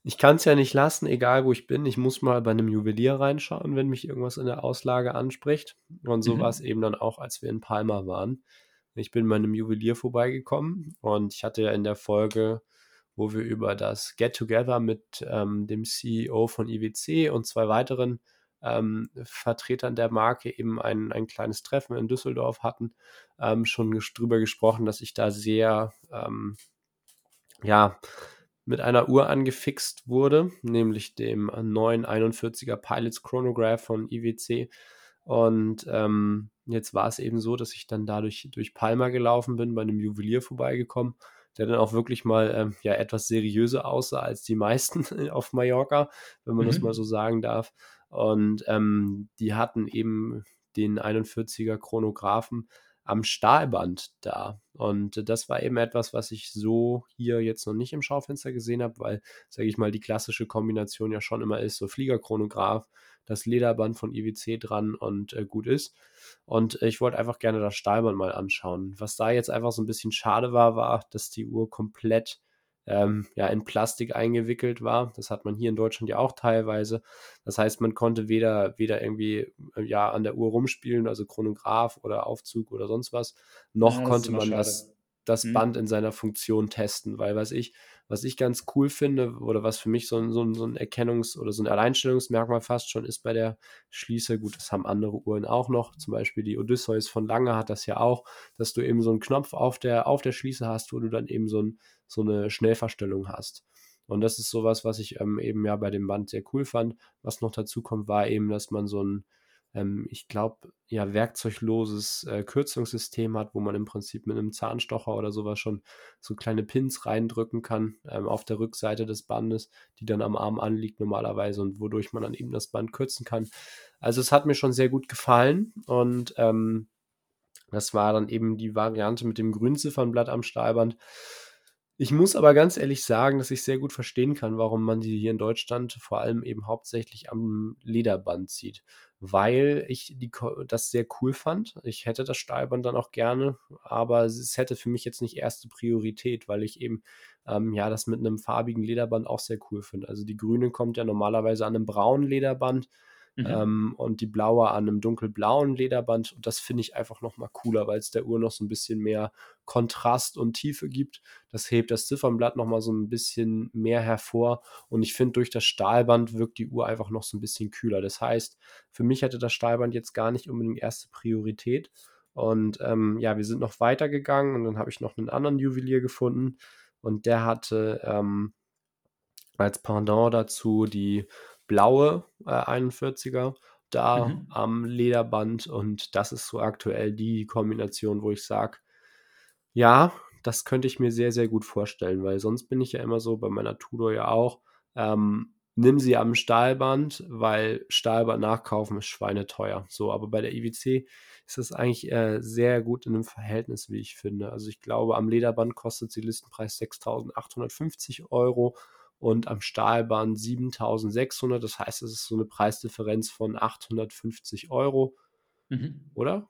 Speaker 2: Ich kann es ja nicht lassen, egal wo ich bin. Ich muss mal bei einem Juwelier reinschauen, wenn mich irgendwas in der Auslage anspricht. Und so mhm. war es eben dann auch, als wir in Palma waren. Ich bin bei einem Juwelier vorbeigekommen und ich hatte ja in der Folge, wo wir über das Get-Together mit ähm, dem CEO von IWC und zwei weiteren ähm, Vertretern der Marke eben ein, ein kleines Treffen in Düsseldorf hatten, ähm, schon drüber gesprochen, dass ich da sehr, ähm, ja, mit einer Uhr angefixt wurde, nämlich dem neuen 41er Pilots Chronograph von IWC. Und ähm, jetzt war es eben so, dass ich dann dadurch durch Palma gelaufen bin, bei einem Juwelier vorbeigekommen, der dann auch wirklich mal ähm, ja etwas seriöser aussah als die meisten auf Mallorca, wenn man mhm. das mal so sagen darf. Und ähm, die hatten eben den 41er Chronographen am Stahlband da. Und das war eben etwas, was ich so hier jetzt noch nicht im Schaufenster gesehen habe, weil, sage ich mal, die klassische Kombination ja schon immer ist, so Fliegerchronograph, das Lederband von IWC dran und äh, gut ist. Und ich wollte einfach gerne das Stahlband mal anschauen. Was da jetzt einfach so ein bisschen schade war, war, dass die Uhr komplett ähm, ja, in Plastik eingewickelt war. Das hat man hier in Deutschland ja auch teilweise. Das heißt, man konnte weder, weder irgendwie äh, ja, an der Uhr rumspielen, also Chronograph oder Aufzug oder sonst was, noch ja, konnte man das, das hm. Band in seiner Funktion testen, weil was ich, was ich ganz cool finde oder was für mich so ein, so ein, so ein Erkennungs- oder so ein Alleinstellungsmerkmal fast schon ist bei der Schließe, gut, das haben andere Uhren auch noch, zum Beispiel die Odysseus von Lange hat das ja auch, dass du eben so einen Knopf auf der, auf der Schließe hast, wo du dann eben so, ein, so eine Schnellverstellung hast. Und das ist sowas, was ich ähm, eben ja bei dem Band sehr cool fand. Was noch dazu kommt, war eben, dass man so ein ähm, ich glaube, ja, werkzeugloses äh, Kürzungssystem hat, wo man im Prinzip mit einem Zahnstocher oder sowas schon so kleine Pins reindrücken kann ähm, auf der Rückseite des Bandes, die dann am Arm anliegt normalerweise und wodurch man dann eben das Band kürzen kann. Also es hat mir schon sehr gut gefallen und ähm, das war dann eben die Variante mit dem Grünziffernblatt am Stahlband. Ich muss aber ganz ehrlich sagen, dass ich sehr gut verstehen kann, warum man die hier in Deutschland vor allem eben hauptsächlich am Lederband zieht, weil ich die, das sehr cool fand. Ich hätte das Stahlband dann auch gerne, aber es hätte für mich jetzt nicht erste Priorität, weil ich eben ähm, ja das mit einem farbigen Lederband auch sehr cool finde. Also die grüne kommt ja normalerweise an einem braunen Lederband Mhm. Ähm, und die blaue an einem dunkelblauen Lederband. Und das finde ich einfach nochmal cooler, weil es der Uhr noch so ein bisschen mehr Kontrast und Tiefe gibt. Das hebt das Ziffernblatt nochmal so ein bisschen mehr hervor. Und ich finde, durch das Stahlband wirkt die Uhr einfach noch so ein bisschen kühler. Das heißt, für mich hätte das Stahlband jetzt gar nicht unbedingt erste Priorität. Und ähm, ja, wir sind noch weitergegangen und dann habe ich noch einen anderen Juwelier gefunden. Und der hatte ähm, als Pendant dazu die blaue äh, 41er da mhm. am Lederband und das ist so aktuell die Kombination, wo ich sage, ja, das könnte ich mir sehr, sehr gut vorstellen, weil sonst bin ich ja immer so, bei meiner Tudor ja auch, ähm, nimm sie am Stahlband, weil Stahlband nachkaufen ist schweineteuer. So, aber bei der IWC ist das eigentlich äh, sehr gut in einem Verhältnis, wie ich finde. Also ich glaube, am Lederband kostet sie Listenpreis 6.850 Euro und am Stahlbahn 7600. Das heißt, es ist so eine Preisdifferenz von 850 Euro. Mhm. Oder?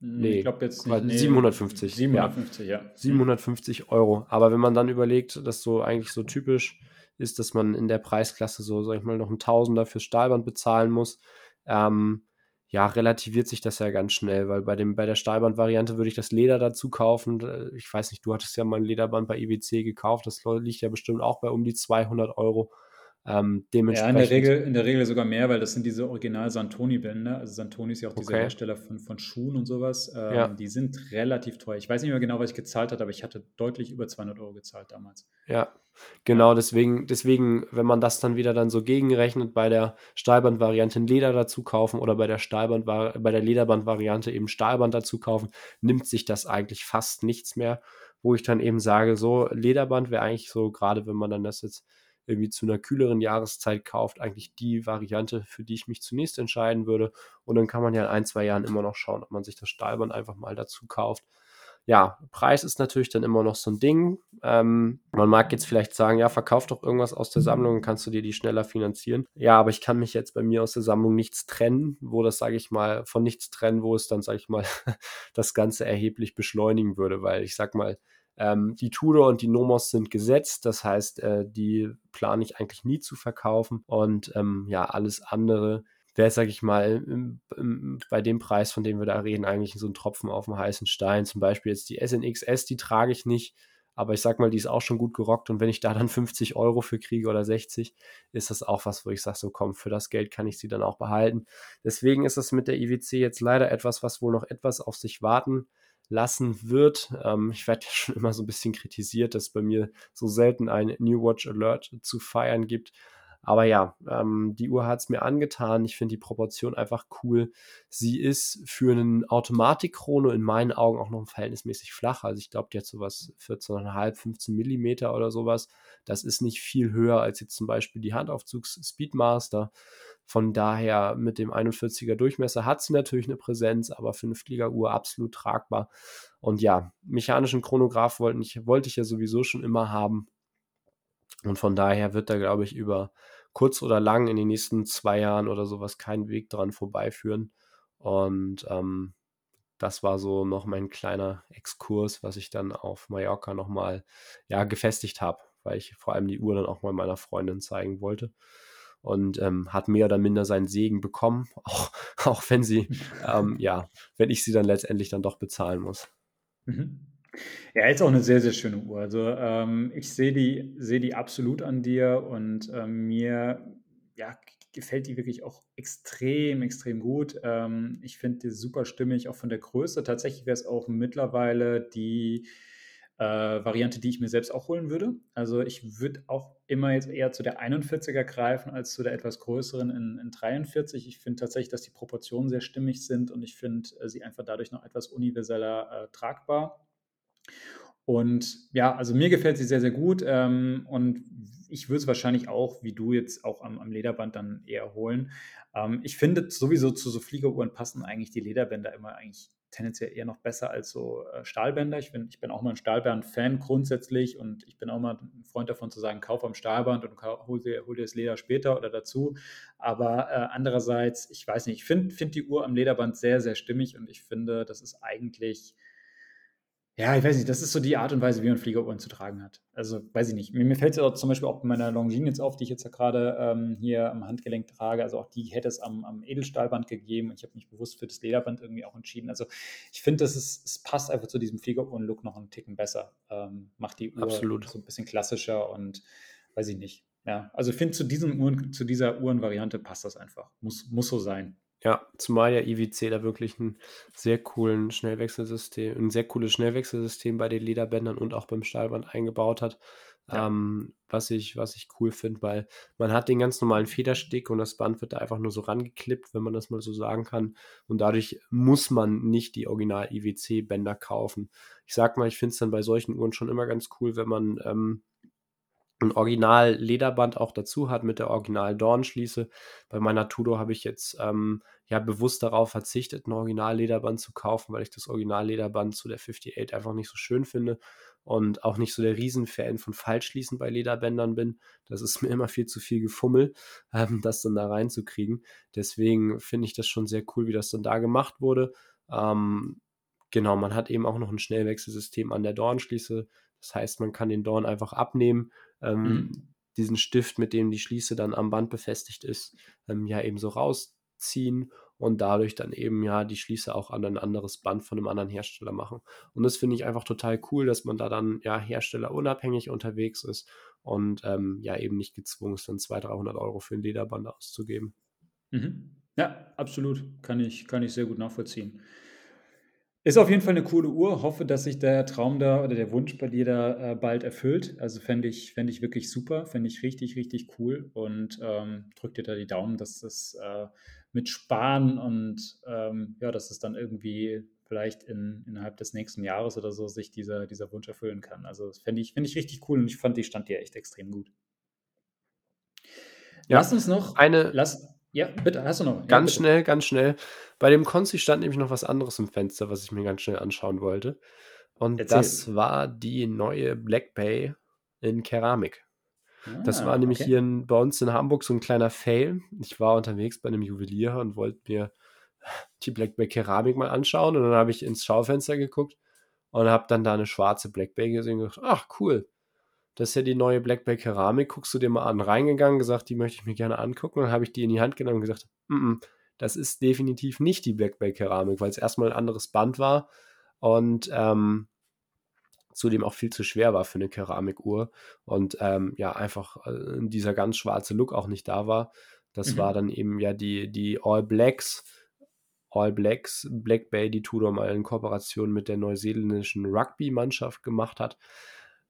Speaker 1: Hm, ich glaube jetzt
Speaker 2: nicht. Nee, 750.
Speaker 1: 750, ja.
Speaker 2: ja. 750 Euro. Aber wenn man dann überlegt, dass so eigentlich so typisch ist, dass man in der Preisklasse so, sag ich mal, noch ein Tausender fürs Stahlband bezahlen muss, ähm, ja, relativiert sich das ja ganz schnell, weil bei, dem, bei der Stahlband-Variante würde ich das Leder dazu kaufen. Ich weiß nicht, du hattest ja mal ein Lederband bei IWC gekauft, das liegt ja bestimmt auch bei um die 200 Euro.
Speaker 1: Ähm, ja, in der, Regel, in der Regel sogar mehr, weil das sind diese original Santoni-Bänder. Also Santoni ist ja auch dieser okay. Hersteller von, von Schuhen und sowas. Ähm, ja. Die sind relativ teuer. Ich weiß nicht mehr genau, was ich gezahlt habe, aber ich hatte deutlich über 200 Euro gezahlt damals.
Speaker 2: Ja, genau. Deswegen, deswegen, wenn man das dann wieder dann so gegenrechnet, bei der Stahlband-Variante ein Leder dazu kaufen oder bei der Stahlband bei der Lederband-Variante eben Stahlband dazu kaufen, nimmt sich das eigentlich fast nichts mehr. Wo ich dann eben sage, so Lederband wäre eigentlich so, gerade wenn man dann das jetzt irgendwie zu einer kühleren Jahreszeit kauft, eigentlich die Variante, für die ich mich zunächst entscheiden würde. Und dann kann man ja in ein, zwei Jahren immer noch schauen, ob man sich das Stahlband einfach mal dazu kauft. Ja, Preis ist natürlich dann immer noch so ein Ding. Ähm, man mag jetzt vielleicht sagen, ja, verkauf doch irgendwas aus der Sammlung, kannst du dir die schneller finanzieren. Ja, aber ich kann mich jetzt bei mir aus der Sammlung nichts trennen, wo das, sage ich mal, von nichts trennen, wo es dann, sage ich mal, das Ganze erheblich beschleunigen würde, weil ich sag mal, ähm, die Tudor und die Nomos sind gesetzt, das heißt, äh, die plane ich eigentlich nie zu verkaufen und ähm, ja, alles andere wäre, sage ich mal, bei dem Preis, von dem wir da reden, eigentlich so ein Tropfen auf dem heißen Stein. Zum Beispiel jetzt die SNXS, die trage ich nicht, aber ich sag mal, die ist auch schon gut gerockt und wenn ich da dann 50 Euro für kriege oder 60, ist das auch was, wo ich sage, so komm, für das Geld kann ich sie dann auch behalten. Deswegen ist das mit der IWC jetzt leider etwas, was wohl noch etwas auf sich warten lassen wird. Ähm, ich werde ja schon immer so ein bisschen kritisiert, dass es bei mir so selten ein New Watch Alert zu feiern gibt. Aber ja, ähm, die Uhr hat es mir angetan. Ich finde die Proportion einfach cool. Sie ist für einen Automatikchrono in meinen Augen auch noch verhältnismäßig flach. Also ich glaube, die hat sowas 14,5, 15 Millimeter oder sowas. Das ist nicht viel höher als jetzt zum Beispiel die Handaufzugs Speedmaster. Von daher mit dem 41er Durchmesser hat sie natürlich eine Präsenz, aber für eine Fliegeruhr absolut tragbar. Und ja, mechanischen Chronograph wollte ich, wollte ich ja sowieso schon immer haben. Und von daher wird da, glaube ich, über kurz oder lang in den nächsten zwei Jahren oder sowas kein Weg dran vorbeiführen. Und ähm, das war so noch mein kleiner Exkurs, was ich dann auf Mallorca nochmal ja, gefestigt habe, weil ich vor allem die Uhr dann auch mal meiner Freundin zeigen wollte und ähm, hat mehr oder minder seinen Segen bekommen, auch, auch wenn sie, ähm, ja, wenn ich sie dann letztendlich dann doch bezahlen muss.
Speaker 1: Mhm. Ja, ist auch eine sehr, sehr schöne Uhr. Also ähm, ich sehe die, sehe die absolut an dir und ähm, mir ja, gefällt die wirklich auch extrem, extrem gut. Ähm, ich finde die super stimmig, auch von der Größe. Tatsächlich wäre es auch mittlerweile die äh, Variante, die ich mir selbst auch holen würde. Also ich würde auch immer jetzt eher zu der 41er greifen als zu der etwas größeren in, in 43. Ich finde tatsächlich, dass die Proportionen sehr stimmig sind und ich finde äh, sie einfach dadurch noch etwas universeller äh, tragbar. Und ja, also mir gefällt sie sehr, sehr gut. Ähm, und ich würde es wahrscheinlich auch, wie du jetzt auch am, am Lederband dann eher holen. Ähm, ich finde sowieso zu so Fliegeruhren passen eigentlich die Lederbänder immer eigentlich tendenziell eher noch besser als so äh, Stahlbänder. Ich bin, ich bin auch mal ein Stahlband-Fan grundsätzlich und ich bin auch mal ein Freund davon zu sagen, kauf am Stahlband und hol dir, hol dir das Leder später oder dazu. Aber äh, andererseits, ich weiß nicht, ich finde find die Uhr am Lederband sehr, sehr stimmig und ich finde, das ist eigentlich ja, ich weiß nicht, das ist so die Art und Weise, wie man Fliegeruhren zu tragen hat. Also, weiß ich nicht. Mir, mir fällt es auch zum Beispiel auch bei meiner Longines jetzt auf, die ich jetzt ja gerade ähm, hier am Handgelenk trage. Also auch die hätte es am, am Edelstahlband gegeben. Ich habe mich bewusst für das Lederband irgendwie auch entschieden. Also ich finde, es passt einfach zu diesem Fliegeruhren-Look noch einen Ticken besser. Ähm, macht die Uhr
Speaker 2: Absolut.
Speaker 1: so ein bisschen klassischer und weiß ich nicht. Ja, also ich finde, zu, zu dieser Uhrenvariante passt das einfach. Muss, muss so sein.
Speaker 2: Ja, zumal ja IWC da wirklich ein sehr coolen Schnellwechselsystem, ein sehr cooles Schnellwechselsystem bei den Lederbändern und auch beim Stahlband eingebaut hat. Ja. Ähm, was ich, was ich cool finde, weil man hat den ganz normalen Federstick und das Band wird da einfach nur so rangeklippt, wenn man das mal so sagen kann. Und dadurch muss man nicht die Original IWC-Bänder kaufen. Ich sag mal, ich finde es dann bei solchen Uhren schon immer ganz cool, wenn man ähm, ein Original-Lederband auch dazu hat mit der Original-Dornschließe. Bei meiner Tudor habe ich jetzt ähm, ja bewusst darauf verzichtet, ein Original-Lederband zu kaufen, weil ich das Original-Lederband zu der 58 einfach nicht so schön finde und auch nicht so der Riesenfan von Falschschließen bei Lederbändern bin. Das ist mir immer viel zu viel Gefummel, ähm, das dann da reinzukriegen. Deswegen finde ich das schon sehr cool, wie das dann da gemacht wurde. Ähm, Genau, man hat eben auch noch ein Schnellwechselsystem an der Dornschließe. Das heißt, man kann den Dorn einfach abnehmen, ähm,
Speaker 1: Mhm.
Speaker 2: diesen Stift, mit dem die Schließe dann am Band befestigt ist, ähm, ja eben so rausziehen und dadurch dann eben ja die Schließe auch an ein anderes Band von einem anderen Hersteller machen. Und das finde ich einfach total cool, dass man da dann ja herstellerunabhängig unterwegs ist und ähm, ja eben nicht gezwungen ist, dann 200, 300 Euro für ein Lederband auszugeben.
Speaker 1: Mhm. Ja, absolut. Kann ich, kann ich sehr gut nachvollziehen. Ist auf jeden Fall eine coole Uhr. Hoffe, dass sich der Traum da oder der Wunsch bei dir da äh, bald erfüllt. Also fände ich, fänd ich wirklich super, fände ich richtig, richtig cool und ähm, drück dir da die Daumen, dass das äh, mit Sparen und ähm, ja, dass es dann irgendwie vielleicht in, innerhalb des nächsten Jahres oder so sich dieser, dieser Wunsch erfüllen kann. Also das fände ich, fänd ich richtig cool und ich fand die stand dir echt extrem gut.
Speaker 2: Ja,
Speaker 1: Lass uns noch,
Speaker 2: eine,
Speaker 1: lass, ja, bitte, hast du noch? Ja,
Speaker 2: Ganz
Speaker 1: bitte.
Speaker 2: schnell, ganz schnell. Bei dem Konzi stand nämlich noch was anderes im Fenster, was ich mir ganz schnell anschauen wollte. Und
Speaker 1: Erzähl.
Speaker 2: das war die neue Black Bay in Keramik. Das
Speaker 1: Ah,
Speaker 2: war nämlich
Speaker 1: okay.
Speaker 2: hier in, bei uns in Hamburg so ein kleiner Fail. Ich war unterwegs bei einem Juwelier und wollte mir die Black Bay Keramik mal anschauen. Und dann habe ich ins Schaufenster geguckt und habe dann da eine schwarze Black Bay gesehen und gedacht, ach cool, das ist ja die neue Black Bay Keramik, guckst du dir mal an. Reingegangen, gesagt, die möchte ich mir gerne angucken. Und dann habe ich die in die Hand genommen und gesagt, mm -mm, das ist definitiv nicht die Black Bay Keramik, weil es erstmal ein anderes Band war und ähm, zudem auch viel zu schwer war für eine Keramikuhr und ähm, ja, einfach äh, dieser ganz schwarze Look auch nicht da war. Das
Speaker 1: Mhm.
Speaker 2: war dann eben ja die, die All Blacks, All Blacks, Black Bay, die Tudor mal in Kooperation mit der neuseeländischen Rugby-Mannschaft gemacht hat.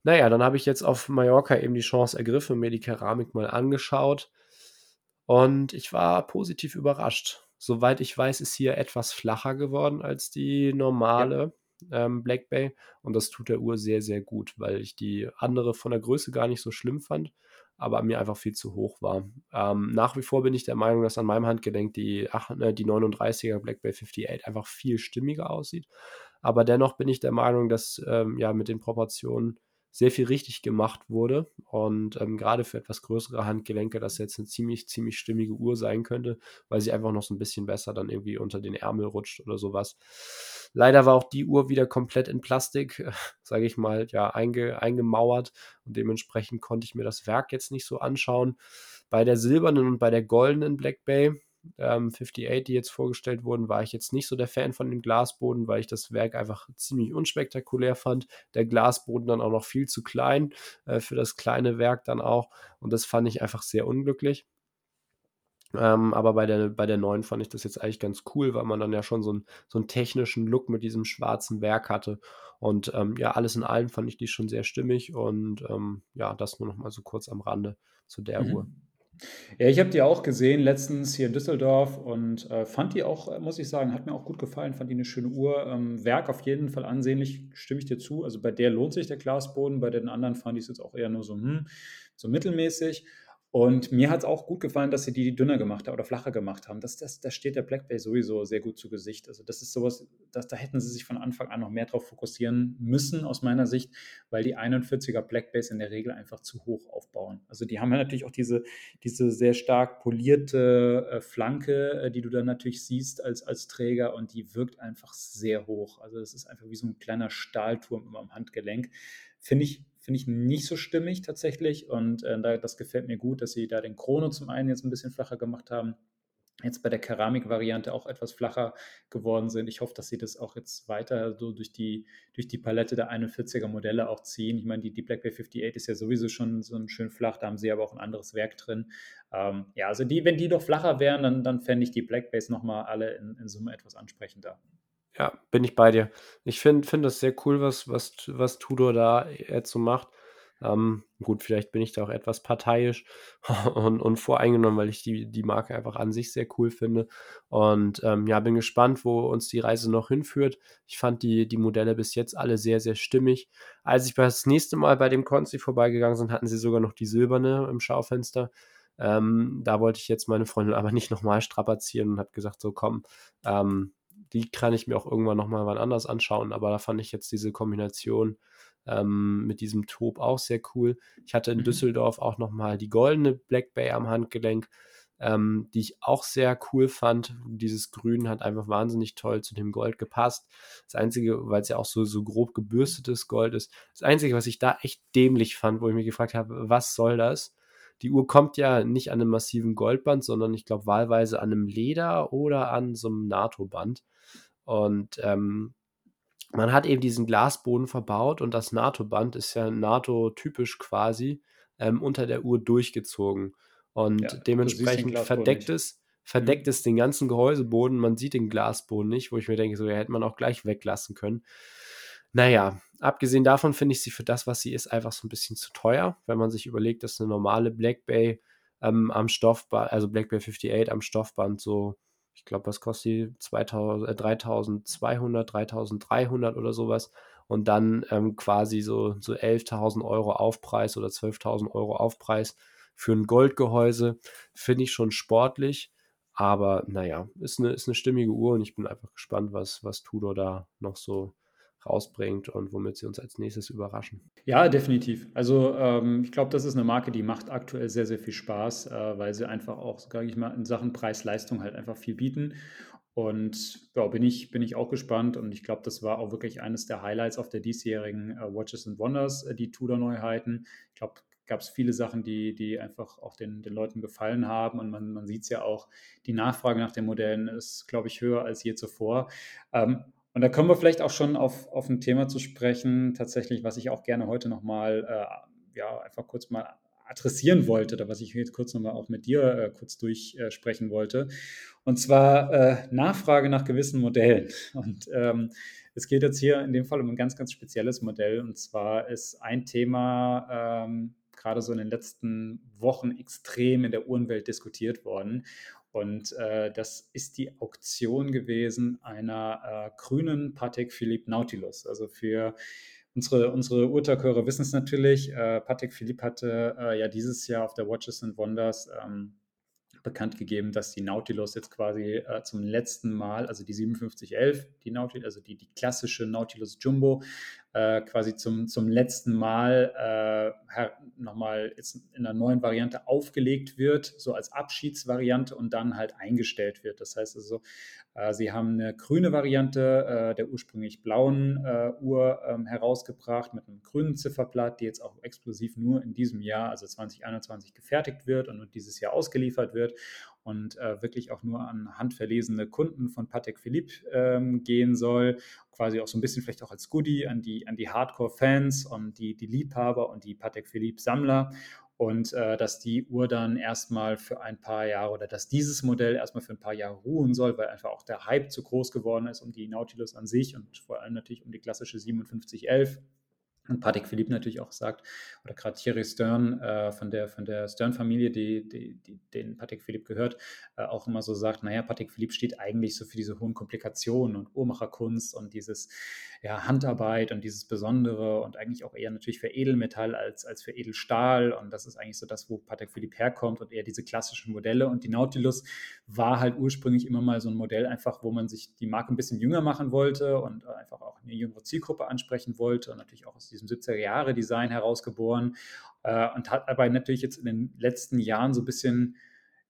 Speaker 2: Naja, dann habe ich jetzt auf Mallorca eben die Chance ergriffen, mir die Keramik mal angeschaut und ich war positiv überrascht. Soweit ich weiß, ist hier etwas flacher geworden als die normale ähm, Black Bay und das tut der Uhr sehr, sehr gut, weil ich die andere von der Größe gar nicht so schlimm fand, aber mir einfach viel zu hoch war. Ähm, nach wie vor bin ich der Meinung, dass an meinem Handgelenk die, ach, äh, die 39er Black Bay 58 einfach viel stimmiger aussieht. Aber dennoch bin ich der Meinung, dass ähm, ja mit den Proportionen sehr viel richtig gemacht wurde und ähm, gerade für etwas größere Handgelenke das jetzt eine ziemlich, ziemlich stimmige Uhr sein könnte, weil sie einfach noch so ein bisschen besser dann irgendwie unter den Ärmel rutscht oder sowas. Leider war auch die Uhr wieder komplett in Plastik, sage ich mal, ja, einge, eingemauert und dementsprechend konnte ich mir das Werk jetzt nicht so anschauen. Bei der silbernen und bei der goldenen Black Bay ähm, 58, die jetzt vorgestellt wurden, war ich jetzt nicht so der Fan von dem Glasboden, weil ich das Werk einfach ziemlich unspektakulär fand. Der Glasboden dann auch noch viel zu klein äh, für das kleine Werk dann auch. Und das fand ich einfach sehr unglücklich. Ähm, aber bei der, bei der neuen fand ich das jetzt eigentlich ganz cool, weil man dann ja schon so, ein, so einen technischen Look mit diesem schwarzen Werk hatte. Und ähm, ja, alles in allem fand ich die schon sehr stimmig. Und ähm, ja, das nur noch mal so kurz am Rande zu der
Speaker 1: Mhm.
Speaker 2: Uhr.
Speaker 1: Ja, ich habe die auch gesehen letztens hier in Düsseldorf und äh, fand die auch, äh, muss ich sagen, hat mir auch gut gefallen, fand die eine schöne Uhr. Ähm, Werk auf jeden Fall ansehnlich, stimme ich dir zu. Also bei der lohnt sich der Glasboden, bei den anderen fand ich es jetzt auch eher nur so, hm, so mittelmäßig. Und mir hat es auch gut gefallen, dass sie die dünner gemacht haben oder flacher gemacht haben. Das, das, das steht der Black Bay sowieso sehr gut zu Gesicht. Also das ist sowas, das, da hätten sie sich von Anfang an noch mehr drauf fokussieren müssen, aus meiner Sicht, weil die 41er Black Bays in der Regel einfach zu hoch aufbauen. Also die haben ja natürlich auch diese, diese sehr stark polierte äh, Flanke, äh, die du dann natürlich siehst als, als Träger und die wirkt einfach sehr hoch. Also das ist einfach wie so ein kleiner Stahlturm immer am Handgelenk. Finde ich, finde ich nicht so stimmig tatsächlich und äh, das gefällt mir gut, dass sie da den Chrono zum einen jetzt ein bisschen flacher gemacht haben jetzt bei der Keramik-Variante auch etwas flacher geworden sind. Ich hoffe, dass sie das auch jetzt weiter so durch die, durch die Palette der 41er Modelle auch ziehen. Ich meine, die, die Black Bay 58 ist ja sowieso schon so ein schön flach, da haben sie aber auch ein anderes Werk drin. Ähm, ja, also die, wenn die doch flacher wären, dann, dann fände ich die Black Bays nochmal alle in, in Summe etwas ansprechender.
Speaker 2: Ja, bin ich bei dir. Ich finde find das sehr cool, was, was, was Tudor da jetzt so macht. Ähm, gut, vielleicht bin ich da auch etwas parteiisch und, und voreingenommen, weil ich die, die Marke einfach an sich sehr cool finde. Und ähm, ja, bin gespannt, wo uns die Reise noch hinführt. Ich fand die, die Modelle bis jetzt alle sehr, sehr stimmig. Als ich das nächste Mal bei dem Consti vorbeigegangen bin, hatten sie sogar noch die silberne im Schaufenster. Ähm, da wollte ich jetzt meine Freundin aber nicht nochmal strapazieren und habe gesagt, so komm, ähm, die kann ich mir auch irgendwann nochmal wann anders anschauen, aber da fand ich jetzt diese Kombination ähm, mit diesem Top auch sehr cool. Ich hatte in
Speaker 1: Mhm.
Speaker 2: Düsseldorf auch nochmal die goldene Black Bay am Handgelenk. ähm, die ich auch sehr cool fand. Dieses Grün hat einfach wahnsinnig toll zu dem Gold gepasst. Das Einzige, weil es ja auch so, so grob gebürstetes Gold ist, das Einzige, was ich da echt dämlich fand, wo ich mich gefragt habe, was soll das? Die Uhr kommt ja nicht an einem massiven Goldband, sondern ich glaube wahlweise an einem Leder oder an so einem NATO-Band. Und ähm, man hat eben diesen Glasboden verbaut und das NATO-Band ist ja NATO-typisch quasi ähm, unter der Uhr durchgezogen. Und ja, dementsprechend verdeckt es, verdeckt mhm. es den ganzen Gehäuseboden. Man sieht den Glasboden nicht, wo ich mir denke, so ja, hätte man auch gleich weglassen können. Naja, abgesehen davon finde ich sie für das, was sie ist, einfach so ein bisschen zu teuer, wenn man sich überlegt, dass eine normale Black Bay ähm, am Stoffband, also Black Bay 58 am Stoffband so, ich glaube, was kostet die? 2000, äh, 3200, 3300 oder sowas. Und dann ähm, quasi so, so 11.000 Euro Aufpreis oder 12.000 Euro Aufpreis für ein Goldgehäuse finde ich schon sportlich. Aber naja, ist eine, ist eine stimmige Uhr und ich bin einfach gespannt, was, was Tudor da noch so rausbringt und womit sie uns als nächstes überraschen.
Speaker 1: Ja, definitiv. Also ähm, ich glaube, das ist eine Marke, die macht aktuell sehr, sehr viel Spaß, äh, weil sie einfach auch, sage ich mal, in Sachen Preis-Leistung halt einfach viel bieten. Und ja, bin ich, bin ich auch gespannt und ich glaube, das war auch wirklich eines der Highlights auf der diesjährigen äh, Watches and Wonders, äh, die Tudor-Neuheiten. Ich glaube, gab es viele Sachen, die, die einfach auch den, den Leuten gefallen haben. Und man, man sieht es ja auch, die Nachfrage nach den Modellen ist, glaube ich, höher als je zuvor. Ähm, und da kommen wir vielleicht auch schon auf, auf ein Thema zu sprechen, tatsächlich, was ich auch gerne heute nochmal, äh, ja, einfach kurz mal adressieren wollte, oder was ich jetzt kurz nochmal auch mit dir äh, kurz durchsprechen äh, wollte. Und zwar äh, Nachfrage nach gewissen Modellen. Und ähm, es geht jetzt hier in dem Fall um ein ganz, ganz spezielles Modell. Und zwar ist ein Thema, ähm, gerade so in den letzten Wochen extrem in der Uhrenwelt diskutiert worden. Und äh, das ist die Auktion gewesen einer äh, grünen Patek Philippe Nautilus. Also für unsere, unsere Urtaköre wissen es natürlich. Äh, Patek Philippe hatte äh, ja dieses Jahr auf der Watches and Wonders ähm, bekannt gegeben, dass die Nautilus jetzt quasi äh, zum letzten Mal, also die 5711, die Nautilus, also die, die klassische Nautilus Jumbo, äh, quasi zum, zum letzten Mal äh, nochmal in einer neuen Variante aufgelegt wird, so als Abschiedsvariante und dann halt eingestellt wird. Das heißt also, äh, sie haben eine grüne Variante äh, der ursprünglich blauen äh, Uhr ähm, herausgebracht mit einem grünen Zifferblatt, die jetzt auch exklusiv nur in diesem Jahr, also 2021, gefertigt wird und dieses Jahr ausgeliefert wird und äh, wirklich auch nur an handverlesene Kunden von Patek Philippe ähm, gehen soll. Quasi auch so ein bisschen vielleicht auch als Goodie an die, an die Hardcore-Fans und die, die Liebhaber und die Patek Philippe-Sammler und äh, dass die Uhr dann erstmal für ein paar Jahre oder dass dieses Modell erstmal für ein paar Jahre ruhen soll, weil einfach auch der Hype zu groß geworden ist um die Nautilus an sich und vor allem natürlich um die klassische 5711 und Patrick Philipp natürlich auch sagt, oder gerade Thierry Stern äh, von der, von der Stern-Familie, die, die, die, den Patrick Philipp gehört, äh, auch immer so sagt, naja, Patrick Philipp steht eigentlich so für diese hohen Komplikationen und Uhrmacherkunst und dieses ja, Handarbeit und dieses Besondere und eigentlich auch eher natürlich für Edelmetall als, als für Edelstahl. Und das ist eigentlich so das, wo Patrick Philipp herkommt und eher diese klassischen Modelle. Und die Nautilus war halt ursprünglich immer mal so ein Modell einfach, wo man sich die Marke ein bisschen jünger machen wollte und einfach auch eine jüngere Zielgruppe ansprechen wollte und natürlich auch aus diesem 70er-Jahre-Design herausgeboren äh, und hat aber natürlich jetzt in den letzten Jahren so ein bisschen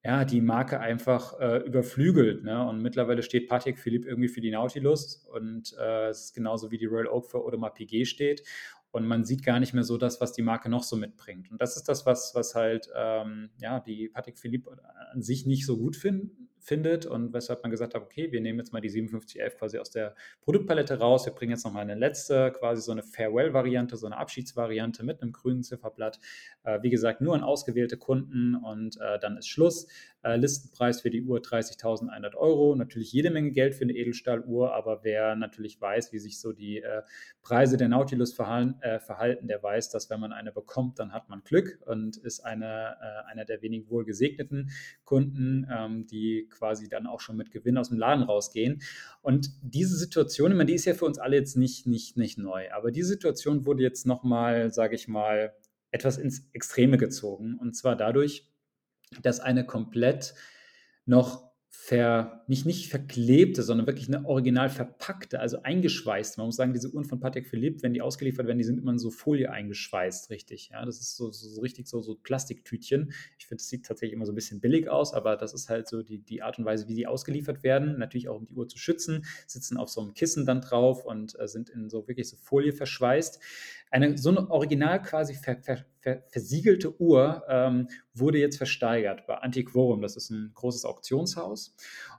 Speaker 1: ja, die Marke einfach äh, überflügelt. Ne? Und mittlerweile steht Patek Philippe irgendwie für die Nautilus und äh, es ist genauso wie die Royal Oak für Audemars Piguet steht. Und man sieht gar nicht mehr so das, was die Marke noch so mitbringt. Und das ist das, was, was halt ähm, ja, die Patek Philippe an sich nicht so gut finden findet und weshalb man gesagt hat, okay, wir nehmen jetzt mal die 5711 quasi aus der Produktpalette raus, wir bringen jetzt nochmal eine letzte, quasi so eine Farewell-Variante, so eine Abschiedsvariante mit einem grünen Zifferblatt. Äh, wie gesagt, nur an ausgewählte Kunden und äh, dann ist Schluss. Äh, Listenpreis für die Uhr 30.100 Euro. Natürlich jede Menge Geld für eine Edelstahluhr, aber wer natürlich weiß, wie sich so die äh, Preise der Nautilus verhalten, äh, verhalten, der weiß, dass wenn man eine bekommt, dann hat man Glück und ist eine, äh, einer der wenigen wohl gesegneten Kunden, ähm, die quasi dann auch schon mit Gewinn aus dem Laden rausgehen. Und diese Situation, ich meine, die ist ja für uns alle jetzt nicht, nicht, nicht neu, aber die Situation wurde jetzt nochmal, sage ich mal, etwas ins Extreme gezogen. Und zwar dadurch, dass eine komplett noch ver, nicht, nicht verklebte, sondern wirklich eine original verpackte, also eingeschweißt. Man muss sagen, diese Uhren von Patek Philippe, wenn die ausgeliefert werden, die sind immer in so Folie eingeschweißt, richtig. Ja, das ist so, so, so richtig so, so Plastiktütchen. Ich finde, es sieht tatsächlich immer so ein bisschen billig aus, aber das ist halt so die, die Art und Weise, wie die ausgeliefert werden. Natürlich auch, um die Uhr zu schützen, sitzen auf so einem Kissen dann drauf und äh, sind in so wirklich so Folie verschweißt. Eine so eine original quasi ver, ver, ver, versiegelte Uhr ähm, wurde jetzt versteigert bei Antiquorum. Das ist ein großes Auktionshaus.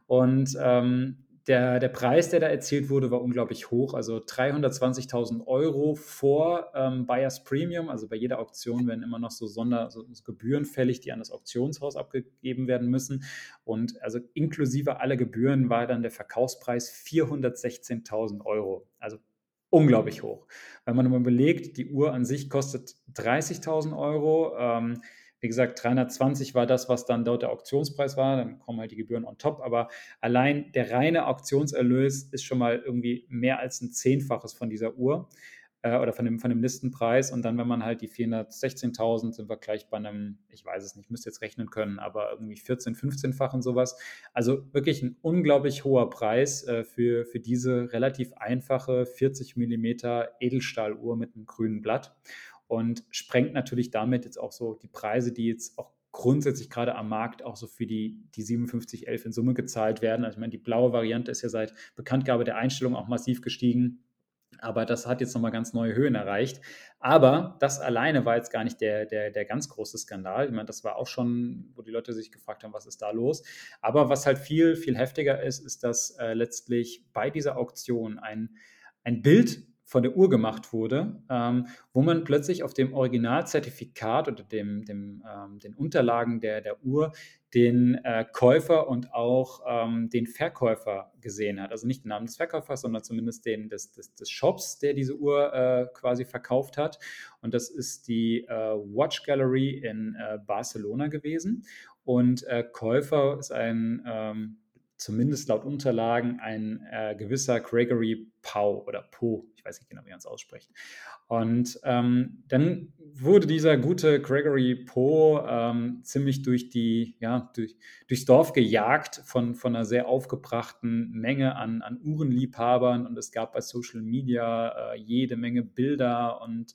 Speaker 1: Und ähm, der, der Preis, der da erzielt wurde, war unglaublich hoch. Also 320.000 Euro vor ähm, Buyers Premium. Also bei jeder Auktion werden immer noch so Sonder, so Gebühren fällig, die an das Auktionshaus abgegeben werden müssen. Und also inklusive aller Gebühren war dann der Verkaufspreis 416.000 Euro. Also unglaublich hoch. Wenn man mal überlegt, die Uhr an sich kostet 30.000 Euro. Ähm, wie gesagt, 320 war das, was dann dort der Auktionspreis war. Dann kommen halt die Gebühren on top. Aber allein der reine Auktionserlös ist schon mal irgendwie mehr als ein Zehnfaches von dieser Uhr äh, oder von dem, von dem Listenpreis. Und dann, wenn man halt die 416.000, sind wir gleich bei einem, ich weiß es nicht, müsste jetzt rechnen können, aber irgendwie 14, 15-fachen sowas. Also wirklich ein unglaublich hoher Preis äh, für, für diese relativ einfache 40 mm Edelstahluhr mit einem grünen Blatt und sprengt natürlich damit jetzt auch so die Preise, die jetzt auch grundsätzlich gerade am Markt auch so für die, die 5711 in Summe gezahlt werden. Also ich meine, die blaue Variante ist ja seit Bekanntgabe der Einstellung auch massiv gestiegen. Aber das hat jetzt nochmal ganz neue Höhen erreicht. Aber das alleine war jetzt gar nicht der, der, der ganz große Skandal. Ich meine, das war auch schon, wo die Leute sich gefragt haben, was ist da los. Aber was halt viel, viel heftiger ist, ist, dass äh, letztlich bei dieser Auktion ein, ein Bild von der Uhr gemacht wurde, ähm, wo man plötzlich auf dem Originalzertifikat oder dem, dem, ähm, den Unterlagen der, der Uhr den äh, Käufer und auch ähm, den Verkäufer gesehen hat. Also nicht den Namen des Verkäufers, sondern zumindest den des, des, des Shops, der diese Uhr äh, quasi verkauft hat. Und das ist die äh, Watch Gallery in äh, Barcelona gewesen. Und äh, Käufer ist ein ähm, zumindest laut Unterlagen ein äh, gewisser Gregory Pau oder Po, weiß nicht genau, wie man es ausspricht. Und ähm, dann wurde dieser gute Gregory Poe ähm, ziemlich durch die, ja, durch, durchs Dorf gejagt von, von einer sehr aufgebrachten Menge an, an Uhrenliebhabern und es gab bei Social Media äh, jede Menge Bilder und,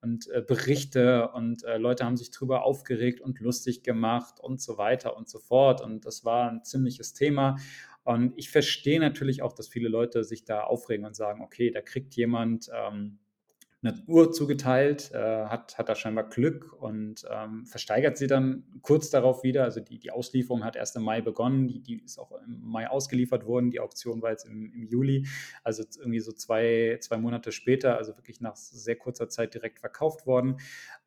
Speaker 1: und äh, Berichte und äh, Leute haben sich darüber aufgeregt und lustig gemacht und so weiter und so fort. Und das war ein ziemliches Thema. Und ich verstehe natürlich auch, dass viele Leute sich da aufregen und sagen, okay, da kriegt jemand ähm, eine Uhr zugeteilt, äh, hat, hat da scheinbar Glück und ähm, versteigert sie dann kurz darauf wieder. Also die, die Auslieferung hat erst im Mai begonnen, die, die ist auch im Mai ausgeliefert worden. Die Auktion war jetzt im, im Juli, also irgendwie so zwei, zwei Monate später, also wirklich nach sehr kurzer Zeit direkt verkauft worden.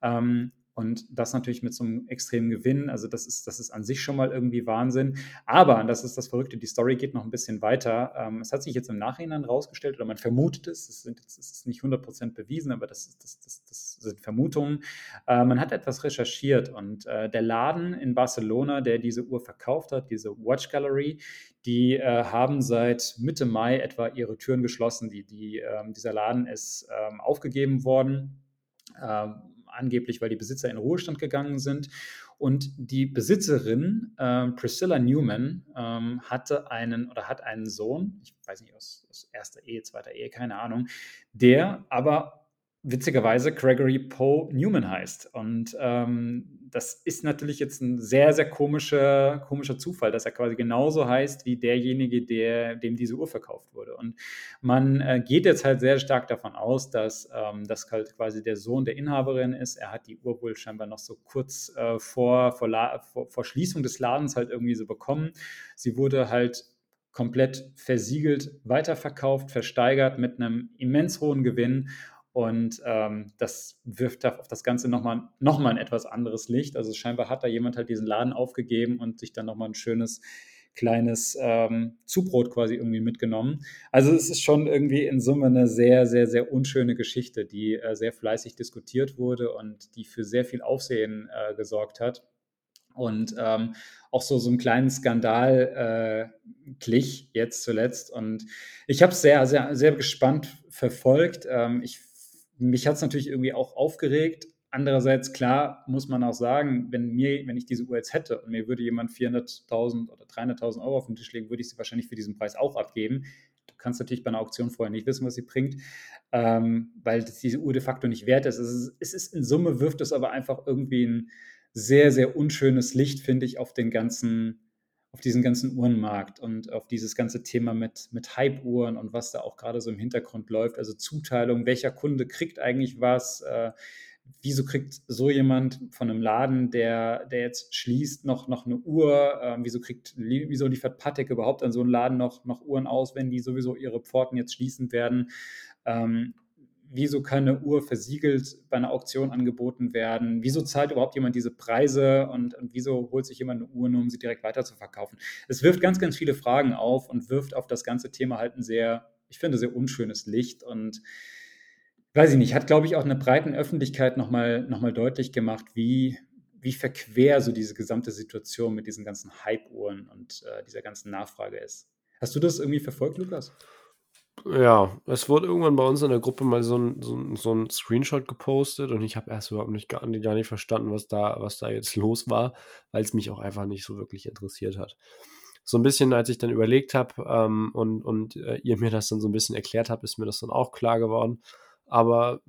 Speaker 1: Ähm, und das natürlich mit so einem extremen Gewinn. Also das ist, das ist an sich schon mal irgendwie Wahnsinn. Aber, und das ist das Verrückte, die Story geht noch ein bisschen weiter. Ähm, es hat sich jetzt im Nachhinein rausgestellt, oder man vermutet es, es, sind, es ist nicht 100% bewiesen, aber das, das, das, das sind Vermutungen. Äh, man hat etwas recherchiert und äh, der Laden in Barcelona, der diese Uhr verkauft hat, diese Watch Gallery, die äh, haben seit Mitte Mai etwa ihre Türen geschlossen. Die, die, ähm, dieser Laden ist ähm, aufgegeben worden. Angeblich, weil die Besitzer in Ruhestand gegangen sind. Und die Besitzerin, äh, Priscilla Newman, ähm, hatte einen oder hat einen Sohn, ich weiß nicht, aus, aus erster Ehe, zweiter Ehe, keine Ahnung, der aber witzigerweise Gregory Poe Newman heißt. Und ähm, das ist natürlich jetzt ein sehr, sehr komischer, komischer Zufall, dass er quasi genauso heißt wie derjenige, der, dem diese Uhr verkauft wurde. Und man äh, geht jetzt halt sehr stark davon aus, dass ähm, das halt quasi der Sohn der Inhaberin ist. Er hat die Uhr wohl scheinbar noch so kurz äh, vor, vor, vor, vor Schließung des Ladens halt irgendwie so bekommen. Sie wurde halt komplett versiegelt, weiterverkauft, versteigert mit einem immens hohen Gewinn. Und ähm, das wirft auf das Ganze nochmal noch mal ein etwas anderes Licht. Also scheinbar hat da jemand halt diesen Laden aufgegeben und sich dann nochmal ein schönes kleines ähm, Zubrot quasi irgendwie mitgenommen. Also es ist schon irgendwie in Summe eine sehr, sehr, sehr unschöne Geschichte, die äh, sehr fleißig diskutiert wurde und die für sehr viel Aufsehen äh, gesorgt hat. Und ähm, auch so, so einen kleinen Skandal äh, glich jetzt zuletzt. Und ich habe sehr, sehr, sehr gespannt verfolgt. Ähm, ich mich hat es natürlich irgendwie auch aufgeregt. andererseits, klar, muss man auch sagen, wenn, mir, wenn ich diese Uhr jetzt hätte und mir würde jemand 400.000 oder 300.000 Euro auf den Tisch legen, würde ich sie wahrscheinlich für diesen Preis auch abgeben. Du kannst natürlich bei einer Auktion vorher nicht wissen, was sie bringt, ähm, weil diese Uhr de facto nicht wert ist. Es, ist. es ist in Summe wirft es aber einfach irgendwie ein sehr, sehr unschönes Licht, finde ich, auf den ganzen auf diesen ganzen Uhrenmarkt und auf dieses ganze Thema mit, mit Hype-Uhren und was da auch gerade so im Hintergrund läuft. Also Zuteilung, welcher Kunde kriegt eigentlich was, äh, wieso kriegt so jemand von einem Laden, der, der jetzt schließt, noch, noch eine Uhr? Ähm, wieso, kriegt, wieso liefert Patek überhaupt an so einen Laden noch, noch Uhren aus, wenn die sowieso ihre Pforten jetzt schließen werden? Ähm, wieso kann eine Uhr versiegelt bei einer Auktion angeboten werden? Wieso zahlt überhaupt jemand diese Preise und, und wieso holt sich jemand eine Uhr, nur um sie direkt weiter zu verkaufen? Es wirft ganz, ganz viele Fragen auf und wirft auf das ganze Thema halt ein sehr, ich finde, sehr unschönes Licht und weiß ich nicht, hat, glaube ich, auch einer breiten Öffentlichkeit nochmal noch mal deutlich gemacht, wie, wie verquer so diese gesamte Situation mit diesen ganzen Hype-Uhren und äh, dieser ganzen Nachfrage ist. Hast du das irgendwie verfolgt, Lukas?
Speaker 2: Ja, es wurde irgendwann bei uns in der Gruppe mal so ein, so so 'n Screenshot gepostet und ich habe erst überhaupt nicht gar gar nicht verstanden, was da was da jetzt los war, weil es mich auch einfach nicht so wirklich interessiert hat. So ein bisschen, als ich dann überlegt habe, ähm, und und, äh, ihr mir das dann so ein bisschen erklärt habt, ist mir das dann auch klar geworden. Aber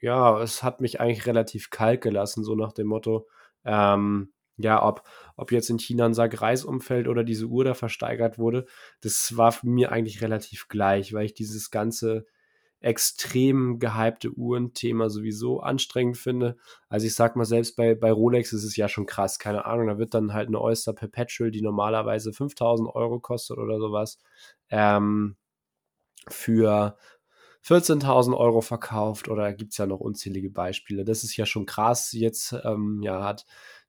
Speaker 2: ja, es hat mich eigentlich relativ kalt gelassen, so nach dem Motto, ähm ja, ob, ob jetzt in China ein Sack Reis umfällt oder diese Uhr da versteigert wurde, das war mir eigentlich relativ gleich, weil ich dieses ganze extrem gehypte Uhrenthema sowieso anstrengend finde. Also ich sag mal, selbst bei, bei Rolex ist es ja schon krass, keine Ahnung, da wird dann halt eine Oyster Perpetual, die normalerweise 5000 Euro kostet oder sowas, ähm, für 14.000 Euro verkauft oder gibt es ja noch unzählige Beispiele. Das ist ja schon krass. Jetzt ähm, ja, hat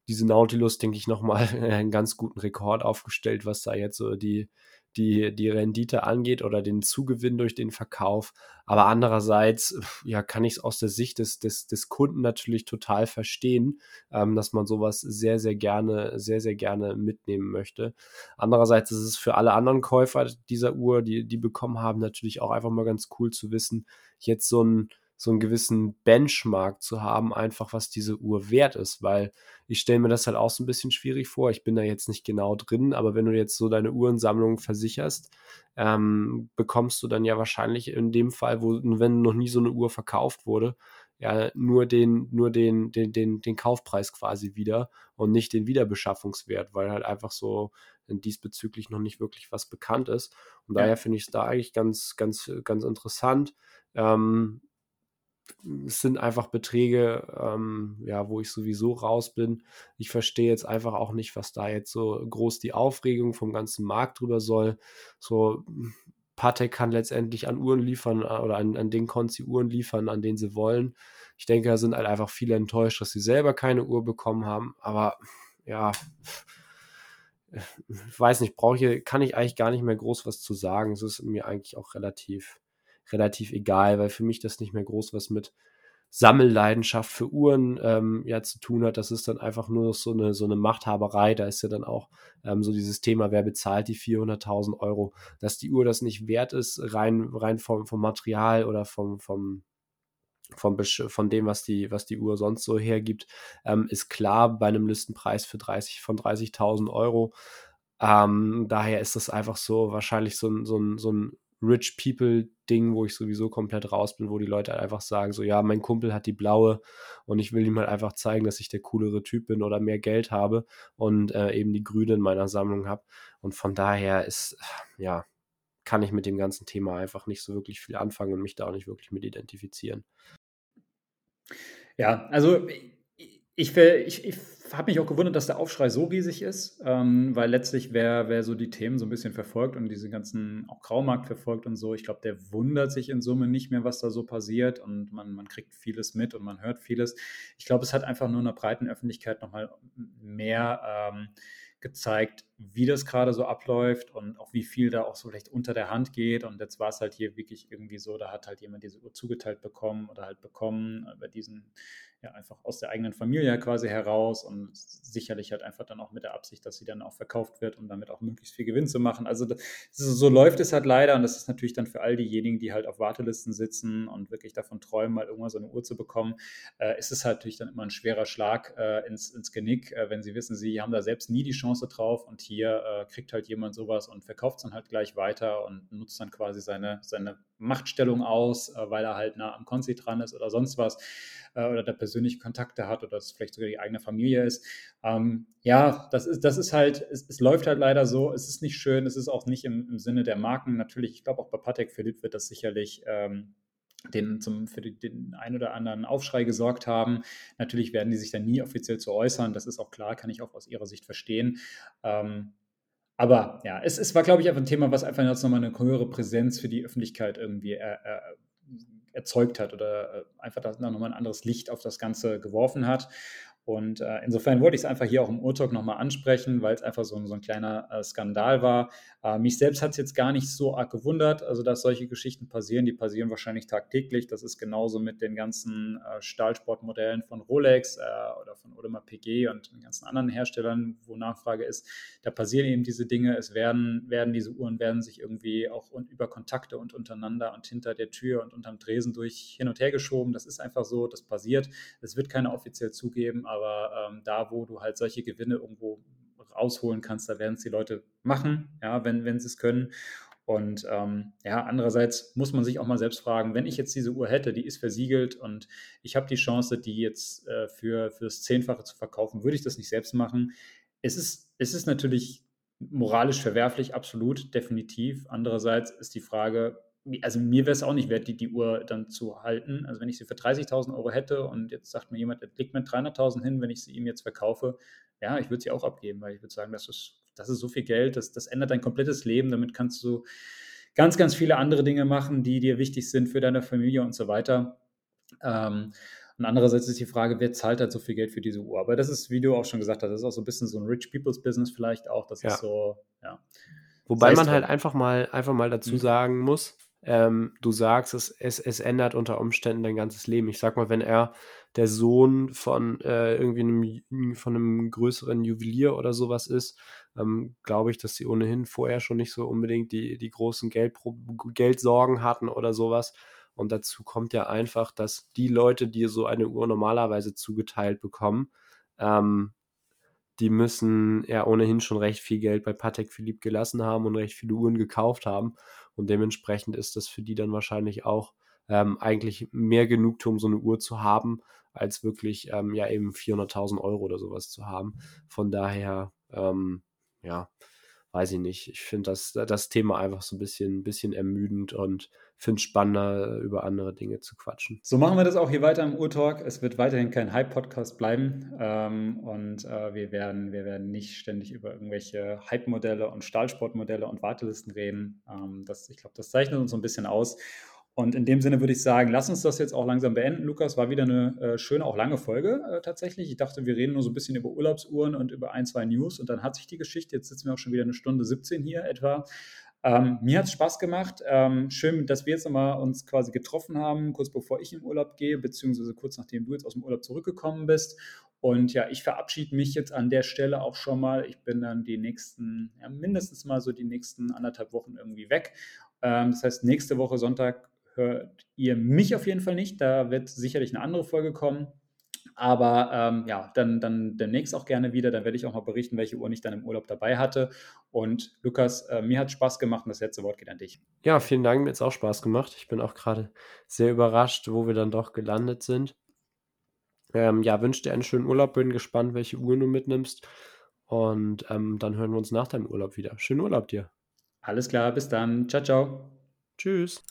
Speaker 2: diese Nautilus, denke ich, nochmal einen ganz guten Rekord aufgestellt, was da jetzt so die, die, die Rendite angeht oder den Zugewinn durch den Verkauf. Aber andererseits, ja, kann ich es aus der Sicht des, des, des Kunden natürlich total verstehen, ähm, dass man sowas sehr, sehr gerne, sehr, sehr gerne mitnehmen möchte. Andererseits ist es für alle anderen Käufer dieser Uhr, die die bekommen haben, natürlich auch einfach mal ganz cool zu wissen, jetzt so ein so einen gewissen Benchmark zu haben, einfach was diese Uhr wert ist, weil ich stelle mir das halt auch so ein bisschen schwierig vor. Ich bin da jetzt nicht genau drin, aber wenn du jetzt so deine Uhrensammlung versicherst, ähm, bekommst du dann ja wahrscheinlich in dem Fall, wo, wenn noch nie so eine Uhr verkauft wurde, ja nur den, nur den, den, den, den Kaufpreis quasi wieder und nicht den Wiederbeschaffungswert, weil halt einfach so diesbezüglich noch nicht wirklich was bekannt ist. Und ja. daher finde ich es da eigentlich ganz, ganz, ganz interessant. Ähm, es sind einfach Beträge, ähm, ja, wo ich sowieso raus bin. Ich verstehe jetzt einfach auch nicht, was da jetzt so groß die Aufregung vom ganzen Markt drüber soll. So, Patek kann letztendlich an Uhren liefern äh, oder an, an den Konzi Uhren liefern, an denen sie wollen. Ich denke, da sind halt einfach viele enttäuscht, dass sie selber keine Uhr bekommen haben. Aber ja, ich weiß nicht, brauche ich, kann ich eigentlich gar nicht mehr groß was zu sagen. Es ist mir eigentlich auch relativ relativ egal, weil für mich das nicht mehr groß was mit Sammelleidenschaft für Uhren ähm, ja zu tun hat. Das ist dann einfach nur so eine, so eine Machthaberei. Da ist ja dann auch ähm, so dieses Thema, wer bezahlt die 400.000 Euro, dass die Uhr das nicht wert ist, rein, rein vom, vom Material oder vom, vom, vom, von dem, was die, was die Uhr sonst so hergibt, ähm, ist klar bei einem Listenpreis für 30, von 30.000 Euro. Ähm, daher ist das einfach so wahrscheinlich so ein, so ein, so ein Rich People-Ding, wo ich sowieso komplett raus bin, wo die Leute halt einfach sagen, so ja, mein Kumpel hat die blaue und ich will ihm halt einfach zeigen, dass ich der coolere Typ bin oder mehr Geld habe und äh, eben die grüne in meiner Sammlung habe. Und von daher ist, ja, kann ich mit dem ganzen Thema einfach nicht so wirklich viel anfangen und mich da auch nicht wirklich mit identifizieren.
Speaker 1: Ja, also ich, ich, ich habe mich auch gewundert, dass der Aufschrei so riesig ist, ähm, weil letztlich, wer, wer so die Themen so ein bisschen verfolgt und diesen ganzen auch Graumarkt verfolgt und so, ich glaube, der wundert sich in Summe nicht mehr, was da so passiert und man, man kriegt vieles mit und man hört vieles. Ich glaube, es hat einfach nur einer breiten Öffentlichkeit nochmal mehr ähm, gezeigt, wie das gerade so abläuft und auch wie viel da auch so vielleicht unter der Hand geht. Und jetzt war es halt hier wirklich irgendwie so, da hat halt jemand diese Uhr zugeteilt bekommen oder halt bekommen über diesen ja einfach aus der eigenen Familie quasi heraus und sicherlich halt einfach dann auch mit der Absicht, dass sie dann auch verkauft wird, um damit auch möglichst viel Gewinn zu machen. Also das, so läuft es halt leider und das ist natürlich dann für all diejenigen, die halt auf Wartelisten sitzen und wirklich davon träumen, mal irgendwann so eine Uhr zu bekommen, äh, ist es halt natürlich dann immer ein schwerer Schlag äh, ins, ins Genick, äh, wenn sie wissen, sie haben da selbst nie die Chance drauf und hier äh, kriegt halt jemand sowas und verkauft es dann halt gleich weiter und nutzt dann quasi seine, seine Machtstellung aus, äh, weil er halt nah am Konzi dran ist oder sonst was äh, oder da persönliche Kontakte hat oder es vielleicht sogar die eigene Familie ist. Ähm, ja, das ist, das ist halt, es, es, läuft halt leider so, es ist nicht schön, es ist auch nicht im, im Sinne der Marken. Natürlich, ich glaube auch bei Patek Philipp wird das sicherlich ähm, den zum, für den einen oder anderen Aufschrei gesorgt haben. Natürlich werden die sich dann nie offiziell zu äußern, das ist auch klar, kann ich auch aus ihrer Sicht verstehen. Ähm, aber ja, es, es war, glaube ich, einfach ein Thema, was einfach jetzt nochmal eine höhere Präsenz für die Öffentlichkeit irgendwie äh, äh, erzeugt hat oder äh, einfach nochmal ein anderes Licht auf das Ganze geworfen hat. Und äh, insofern wollte ich es einfach hier auch im Urtalk nochmal ansprechen, weil es einfach so, so ein kleiner äh, Skandal war. Äh, mich selbst hat es jetzt gar nicht so arg gewundert, also dass solche Geschichten passieren. Die passieren wahrscheinlich tagtäglich. Das ist genauso mit den ganzen äh, Stahlsportmodellen von Rolex äh, oder von Audemars PG und den ganzen anderen Herstellern, wo Nachfrage ist. Da passieren eben diese Dinge. Es werden, werden diese Uhren werden sich irgendwie auch und über Kontakte und untereinander und hinter der Tür und unterm Tresen durch hin und her geschoben. Das ist einfach so, das passiert. Es wird keiner offiziell zugeben, aber aber ähm, da, wo du halt solche Gewinne irgendwo rausholen kannst, da werden es die Leute machen, ja, wenn, wenn sie es können. Und ähm, ja, andererseits muss man sich auch mal selbst fragen, wenn ich jetzt diese Uhr hätte, die ist versiegelt und ich habe die Chance, die jetzt äh, für, für das Zehnfache zu verkaufen, würde ich das nicht selbst machen. Es ist, es ist natürlich moralisch verwerflich, absolut, definitiv. Andererseits ist die Frage, also mir wäre es auch nicht wert, die, die Uhr dann zu halten. Also wenn ich sie für 30.000 Euro hätte und jetzt sagt mir jemand, er legt mir 300.000 hin, wenn ich sie ihm jetzt verkaufe, ja, ich würde sie auch abgeben, weil ich würde sagen, das ist, das ist so viel Geld, das, das ändert dein komplettes Leben, damit kannst du ganz, ganz viele andere Dinge machen, die dir wichtig sind für deine Familie und so weiter. Ähm, und andererseits ist die Frage, wer zahlt halt so viel Geld für diese Uhr? Aber das ist, wie du auch schon gesagt hast, das ist auch so ein bisschen so ein Rich People's Business vielleicht auch. Das ja. ist so, ja.
Speaker 2: Wobei man halt einfach mal, einfach mal dazu mhm. sagen muss, ähm, du sagst, es, es, es ändert unter Umständen dein ganzes Leben. Ich sag mal, wenn er der Sohn von äh, irgendwie einem, von einem größeren Juwelier oder sowas ist, ähm, glaube ich, dass sie ohnehin vorher schon nicht so unbedingt die, die großen Geldpro Geldsorgen hatten oder sowas. Und dazu kommt ja einfach, dass die Leute, die so eine Uhr normalerweise zugeteilt bekommen, ähm, die müssen ja ohnehin schon recht viel Geld bei Patek Philippe gelassen haben und recht viele Uhren gekauft haben. Und dementsprechend ist das für die dann wahrscheinlich auch ähm, eigentlich mehr Genugtuung, so eine Uhr zu haben, als wirklich ähm, ja eben 400.000 Euro oder sowas zu haben. Von daher, ähm, ja, weiß ich nicht. Ich finde das, das Thema einfach so ein bisschen, bisschen ermüdend und finde es spannender, über andere Dinge zu quatschen.
Speaker 1: So machen wir das auch hier weiter im Urtalk. Es wird weiterhin kein Hype-Podcast bleiben ähm, und äh, wir, werden, wir werden nicht ständig über irgendwelche Hype-Modelle und Stahlsportmodelle und Wartelisten reden. Ähm, das, ich glaube, das zeichnet uns so ein bisschen aus. Und in dem Sinne würde ich sagen, lass uns das jetzt auch langsam beenden. Lukas, war wieder eine äh, schöne, auch lange Folge äh, tatsächlich. Ich dachte, wir reden nur so ein bisschen über Urlaubsuhren und über ein, zwei News und dann hat sich die Geschichte. Jetzt sitzen wir auch schon wieder eine Stunde 17 hier etwa. Ähm, mir hat es Spaß gemacht. Ähm, schön, dass wir jetzt nochmal uns quasi getroffen haben, kurz bevor ich in Urlaub gehe, beziehungsweise kurz nachdem du jetzt aus dem Urlaub zurückgekommen bist. Und ja, ich verabschiede mich jetzt an der Stelle auch schon mal. Ich bin dann die nächsten, ja, mindestens mal so die nächsten anderthalb Wochen irgendwie weg. Ähm, das heißt, nächste Woche Sonntag hört ihr mich auf jeden Fall nicht. Da wird sicherlich eine andere Folge kommen. Aber ähm, ja, dann, dann demnächst auch gerne wieder. Dann werde ich auch mal berichten, welche Uhr ich dann im Urlaub dabei hatte. Und Lukas, äh, mir hat Spaß gemacht und das letzte Wort geht an dich.
Speaker 2: Ja, vielen Dank. Mir hat es auch Spaß gemacht. Ich bin auch gerade sehr überrascht, wo wir dann doch gelandet sind. Ähm, ja, wünsche dir einen schönen Urlaub. Bin gespannt, welche Uhren du mitnimmst. Und ähm, dann hören wir uns nach deinem Urlaub wieder. Schönen Urlaub dir.
Speaker 1: Alles klar, bis dann. Ciao, ciao.
Speaker 2: Tschüss.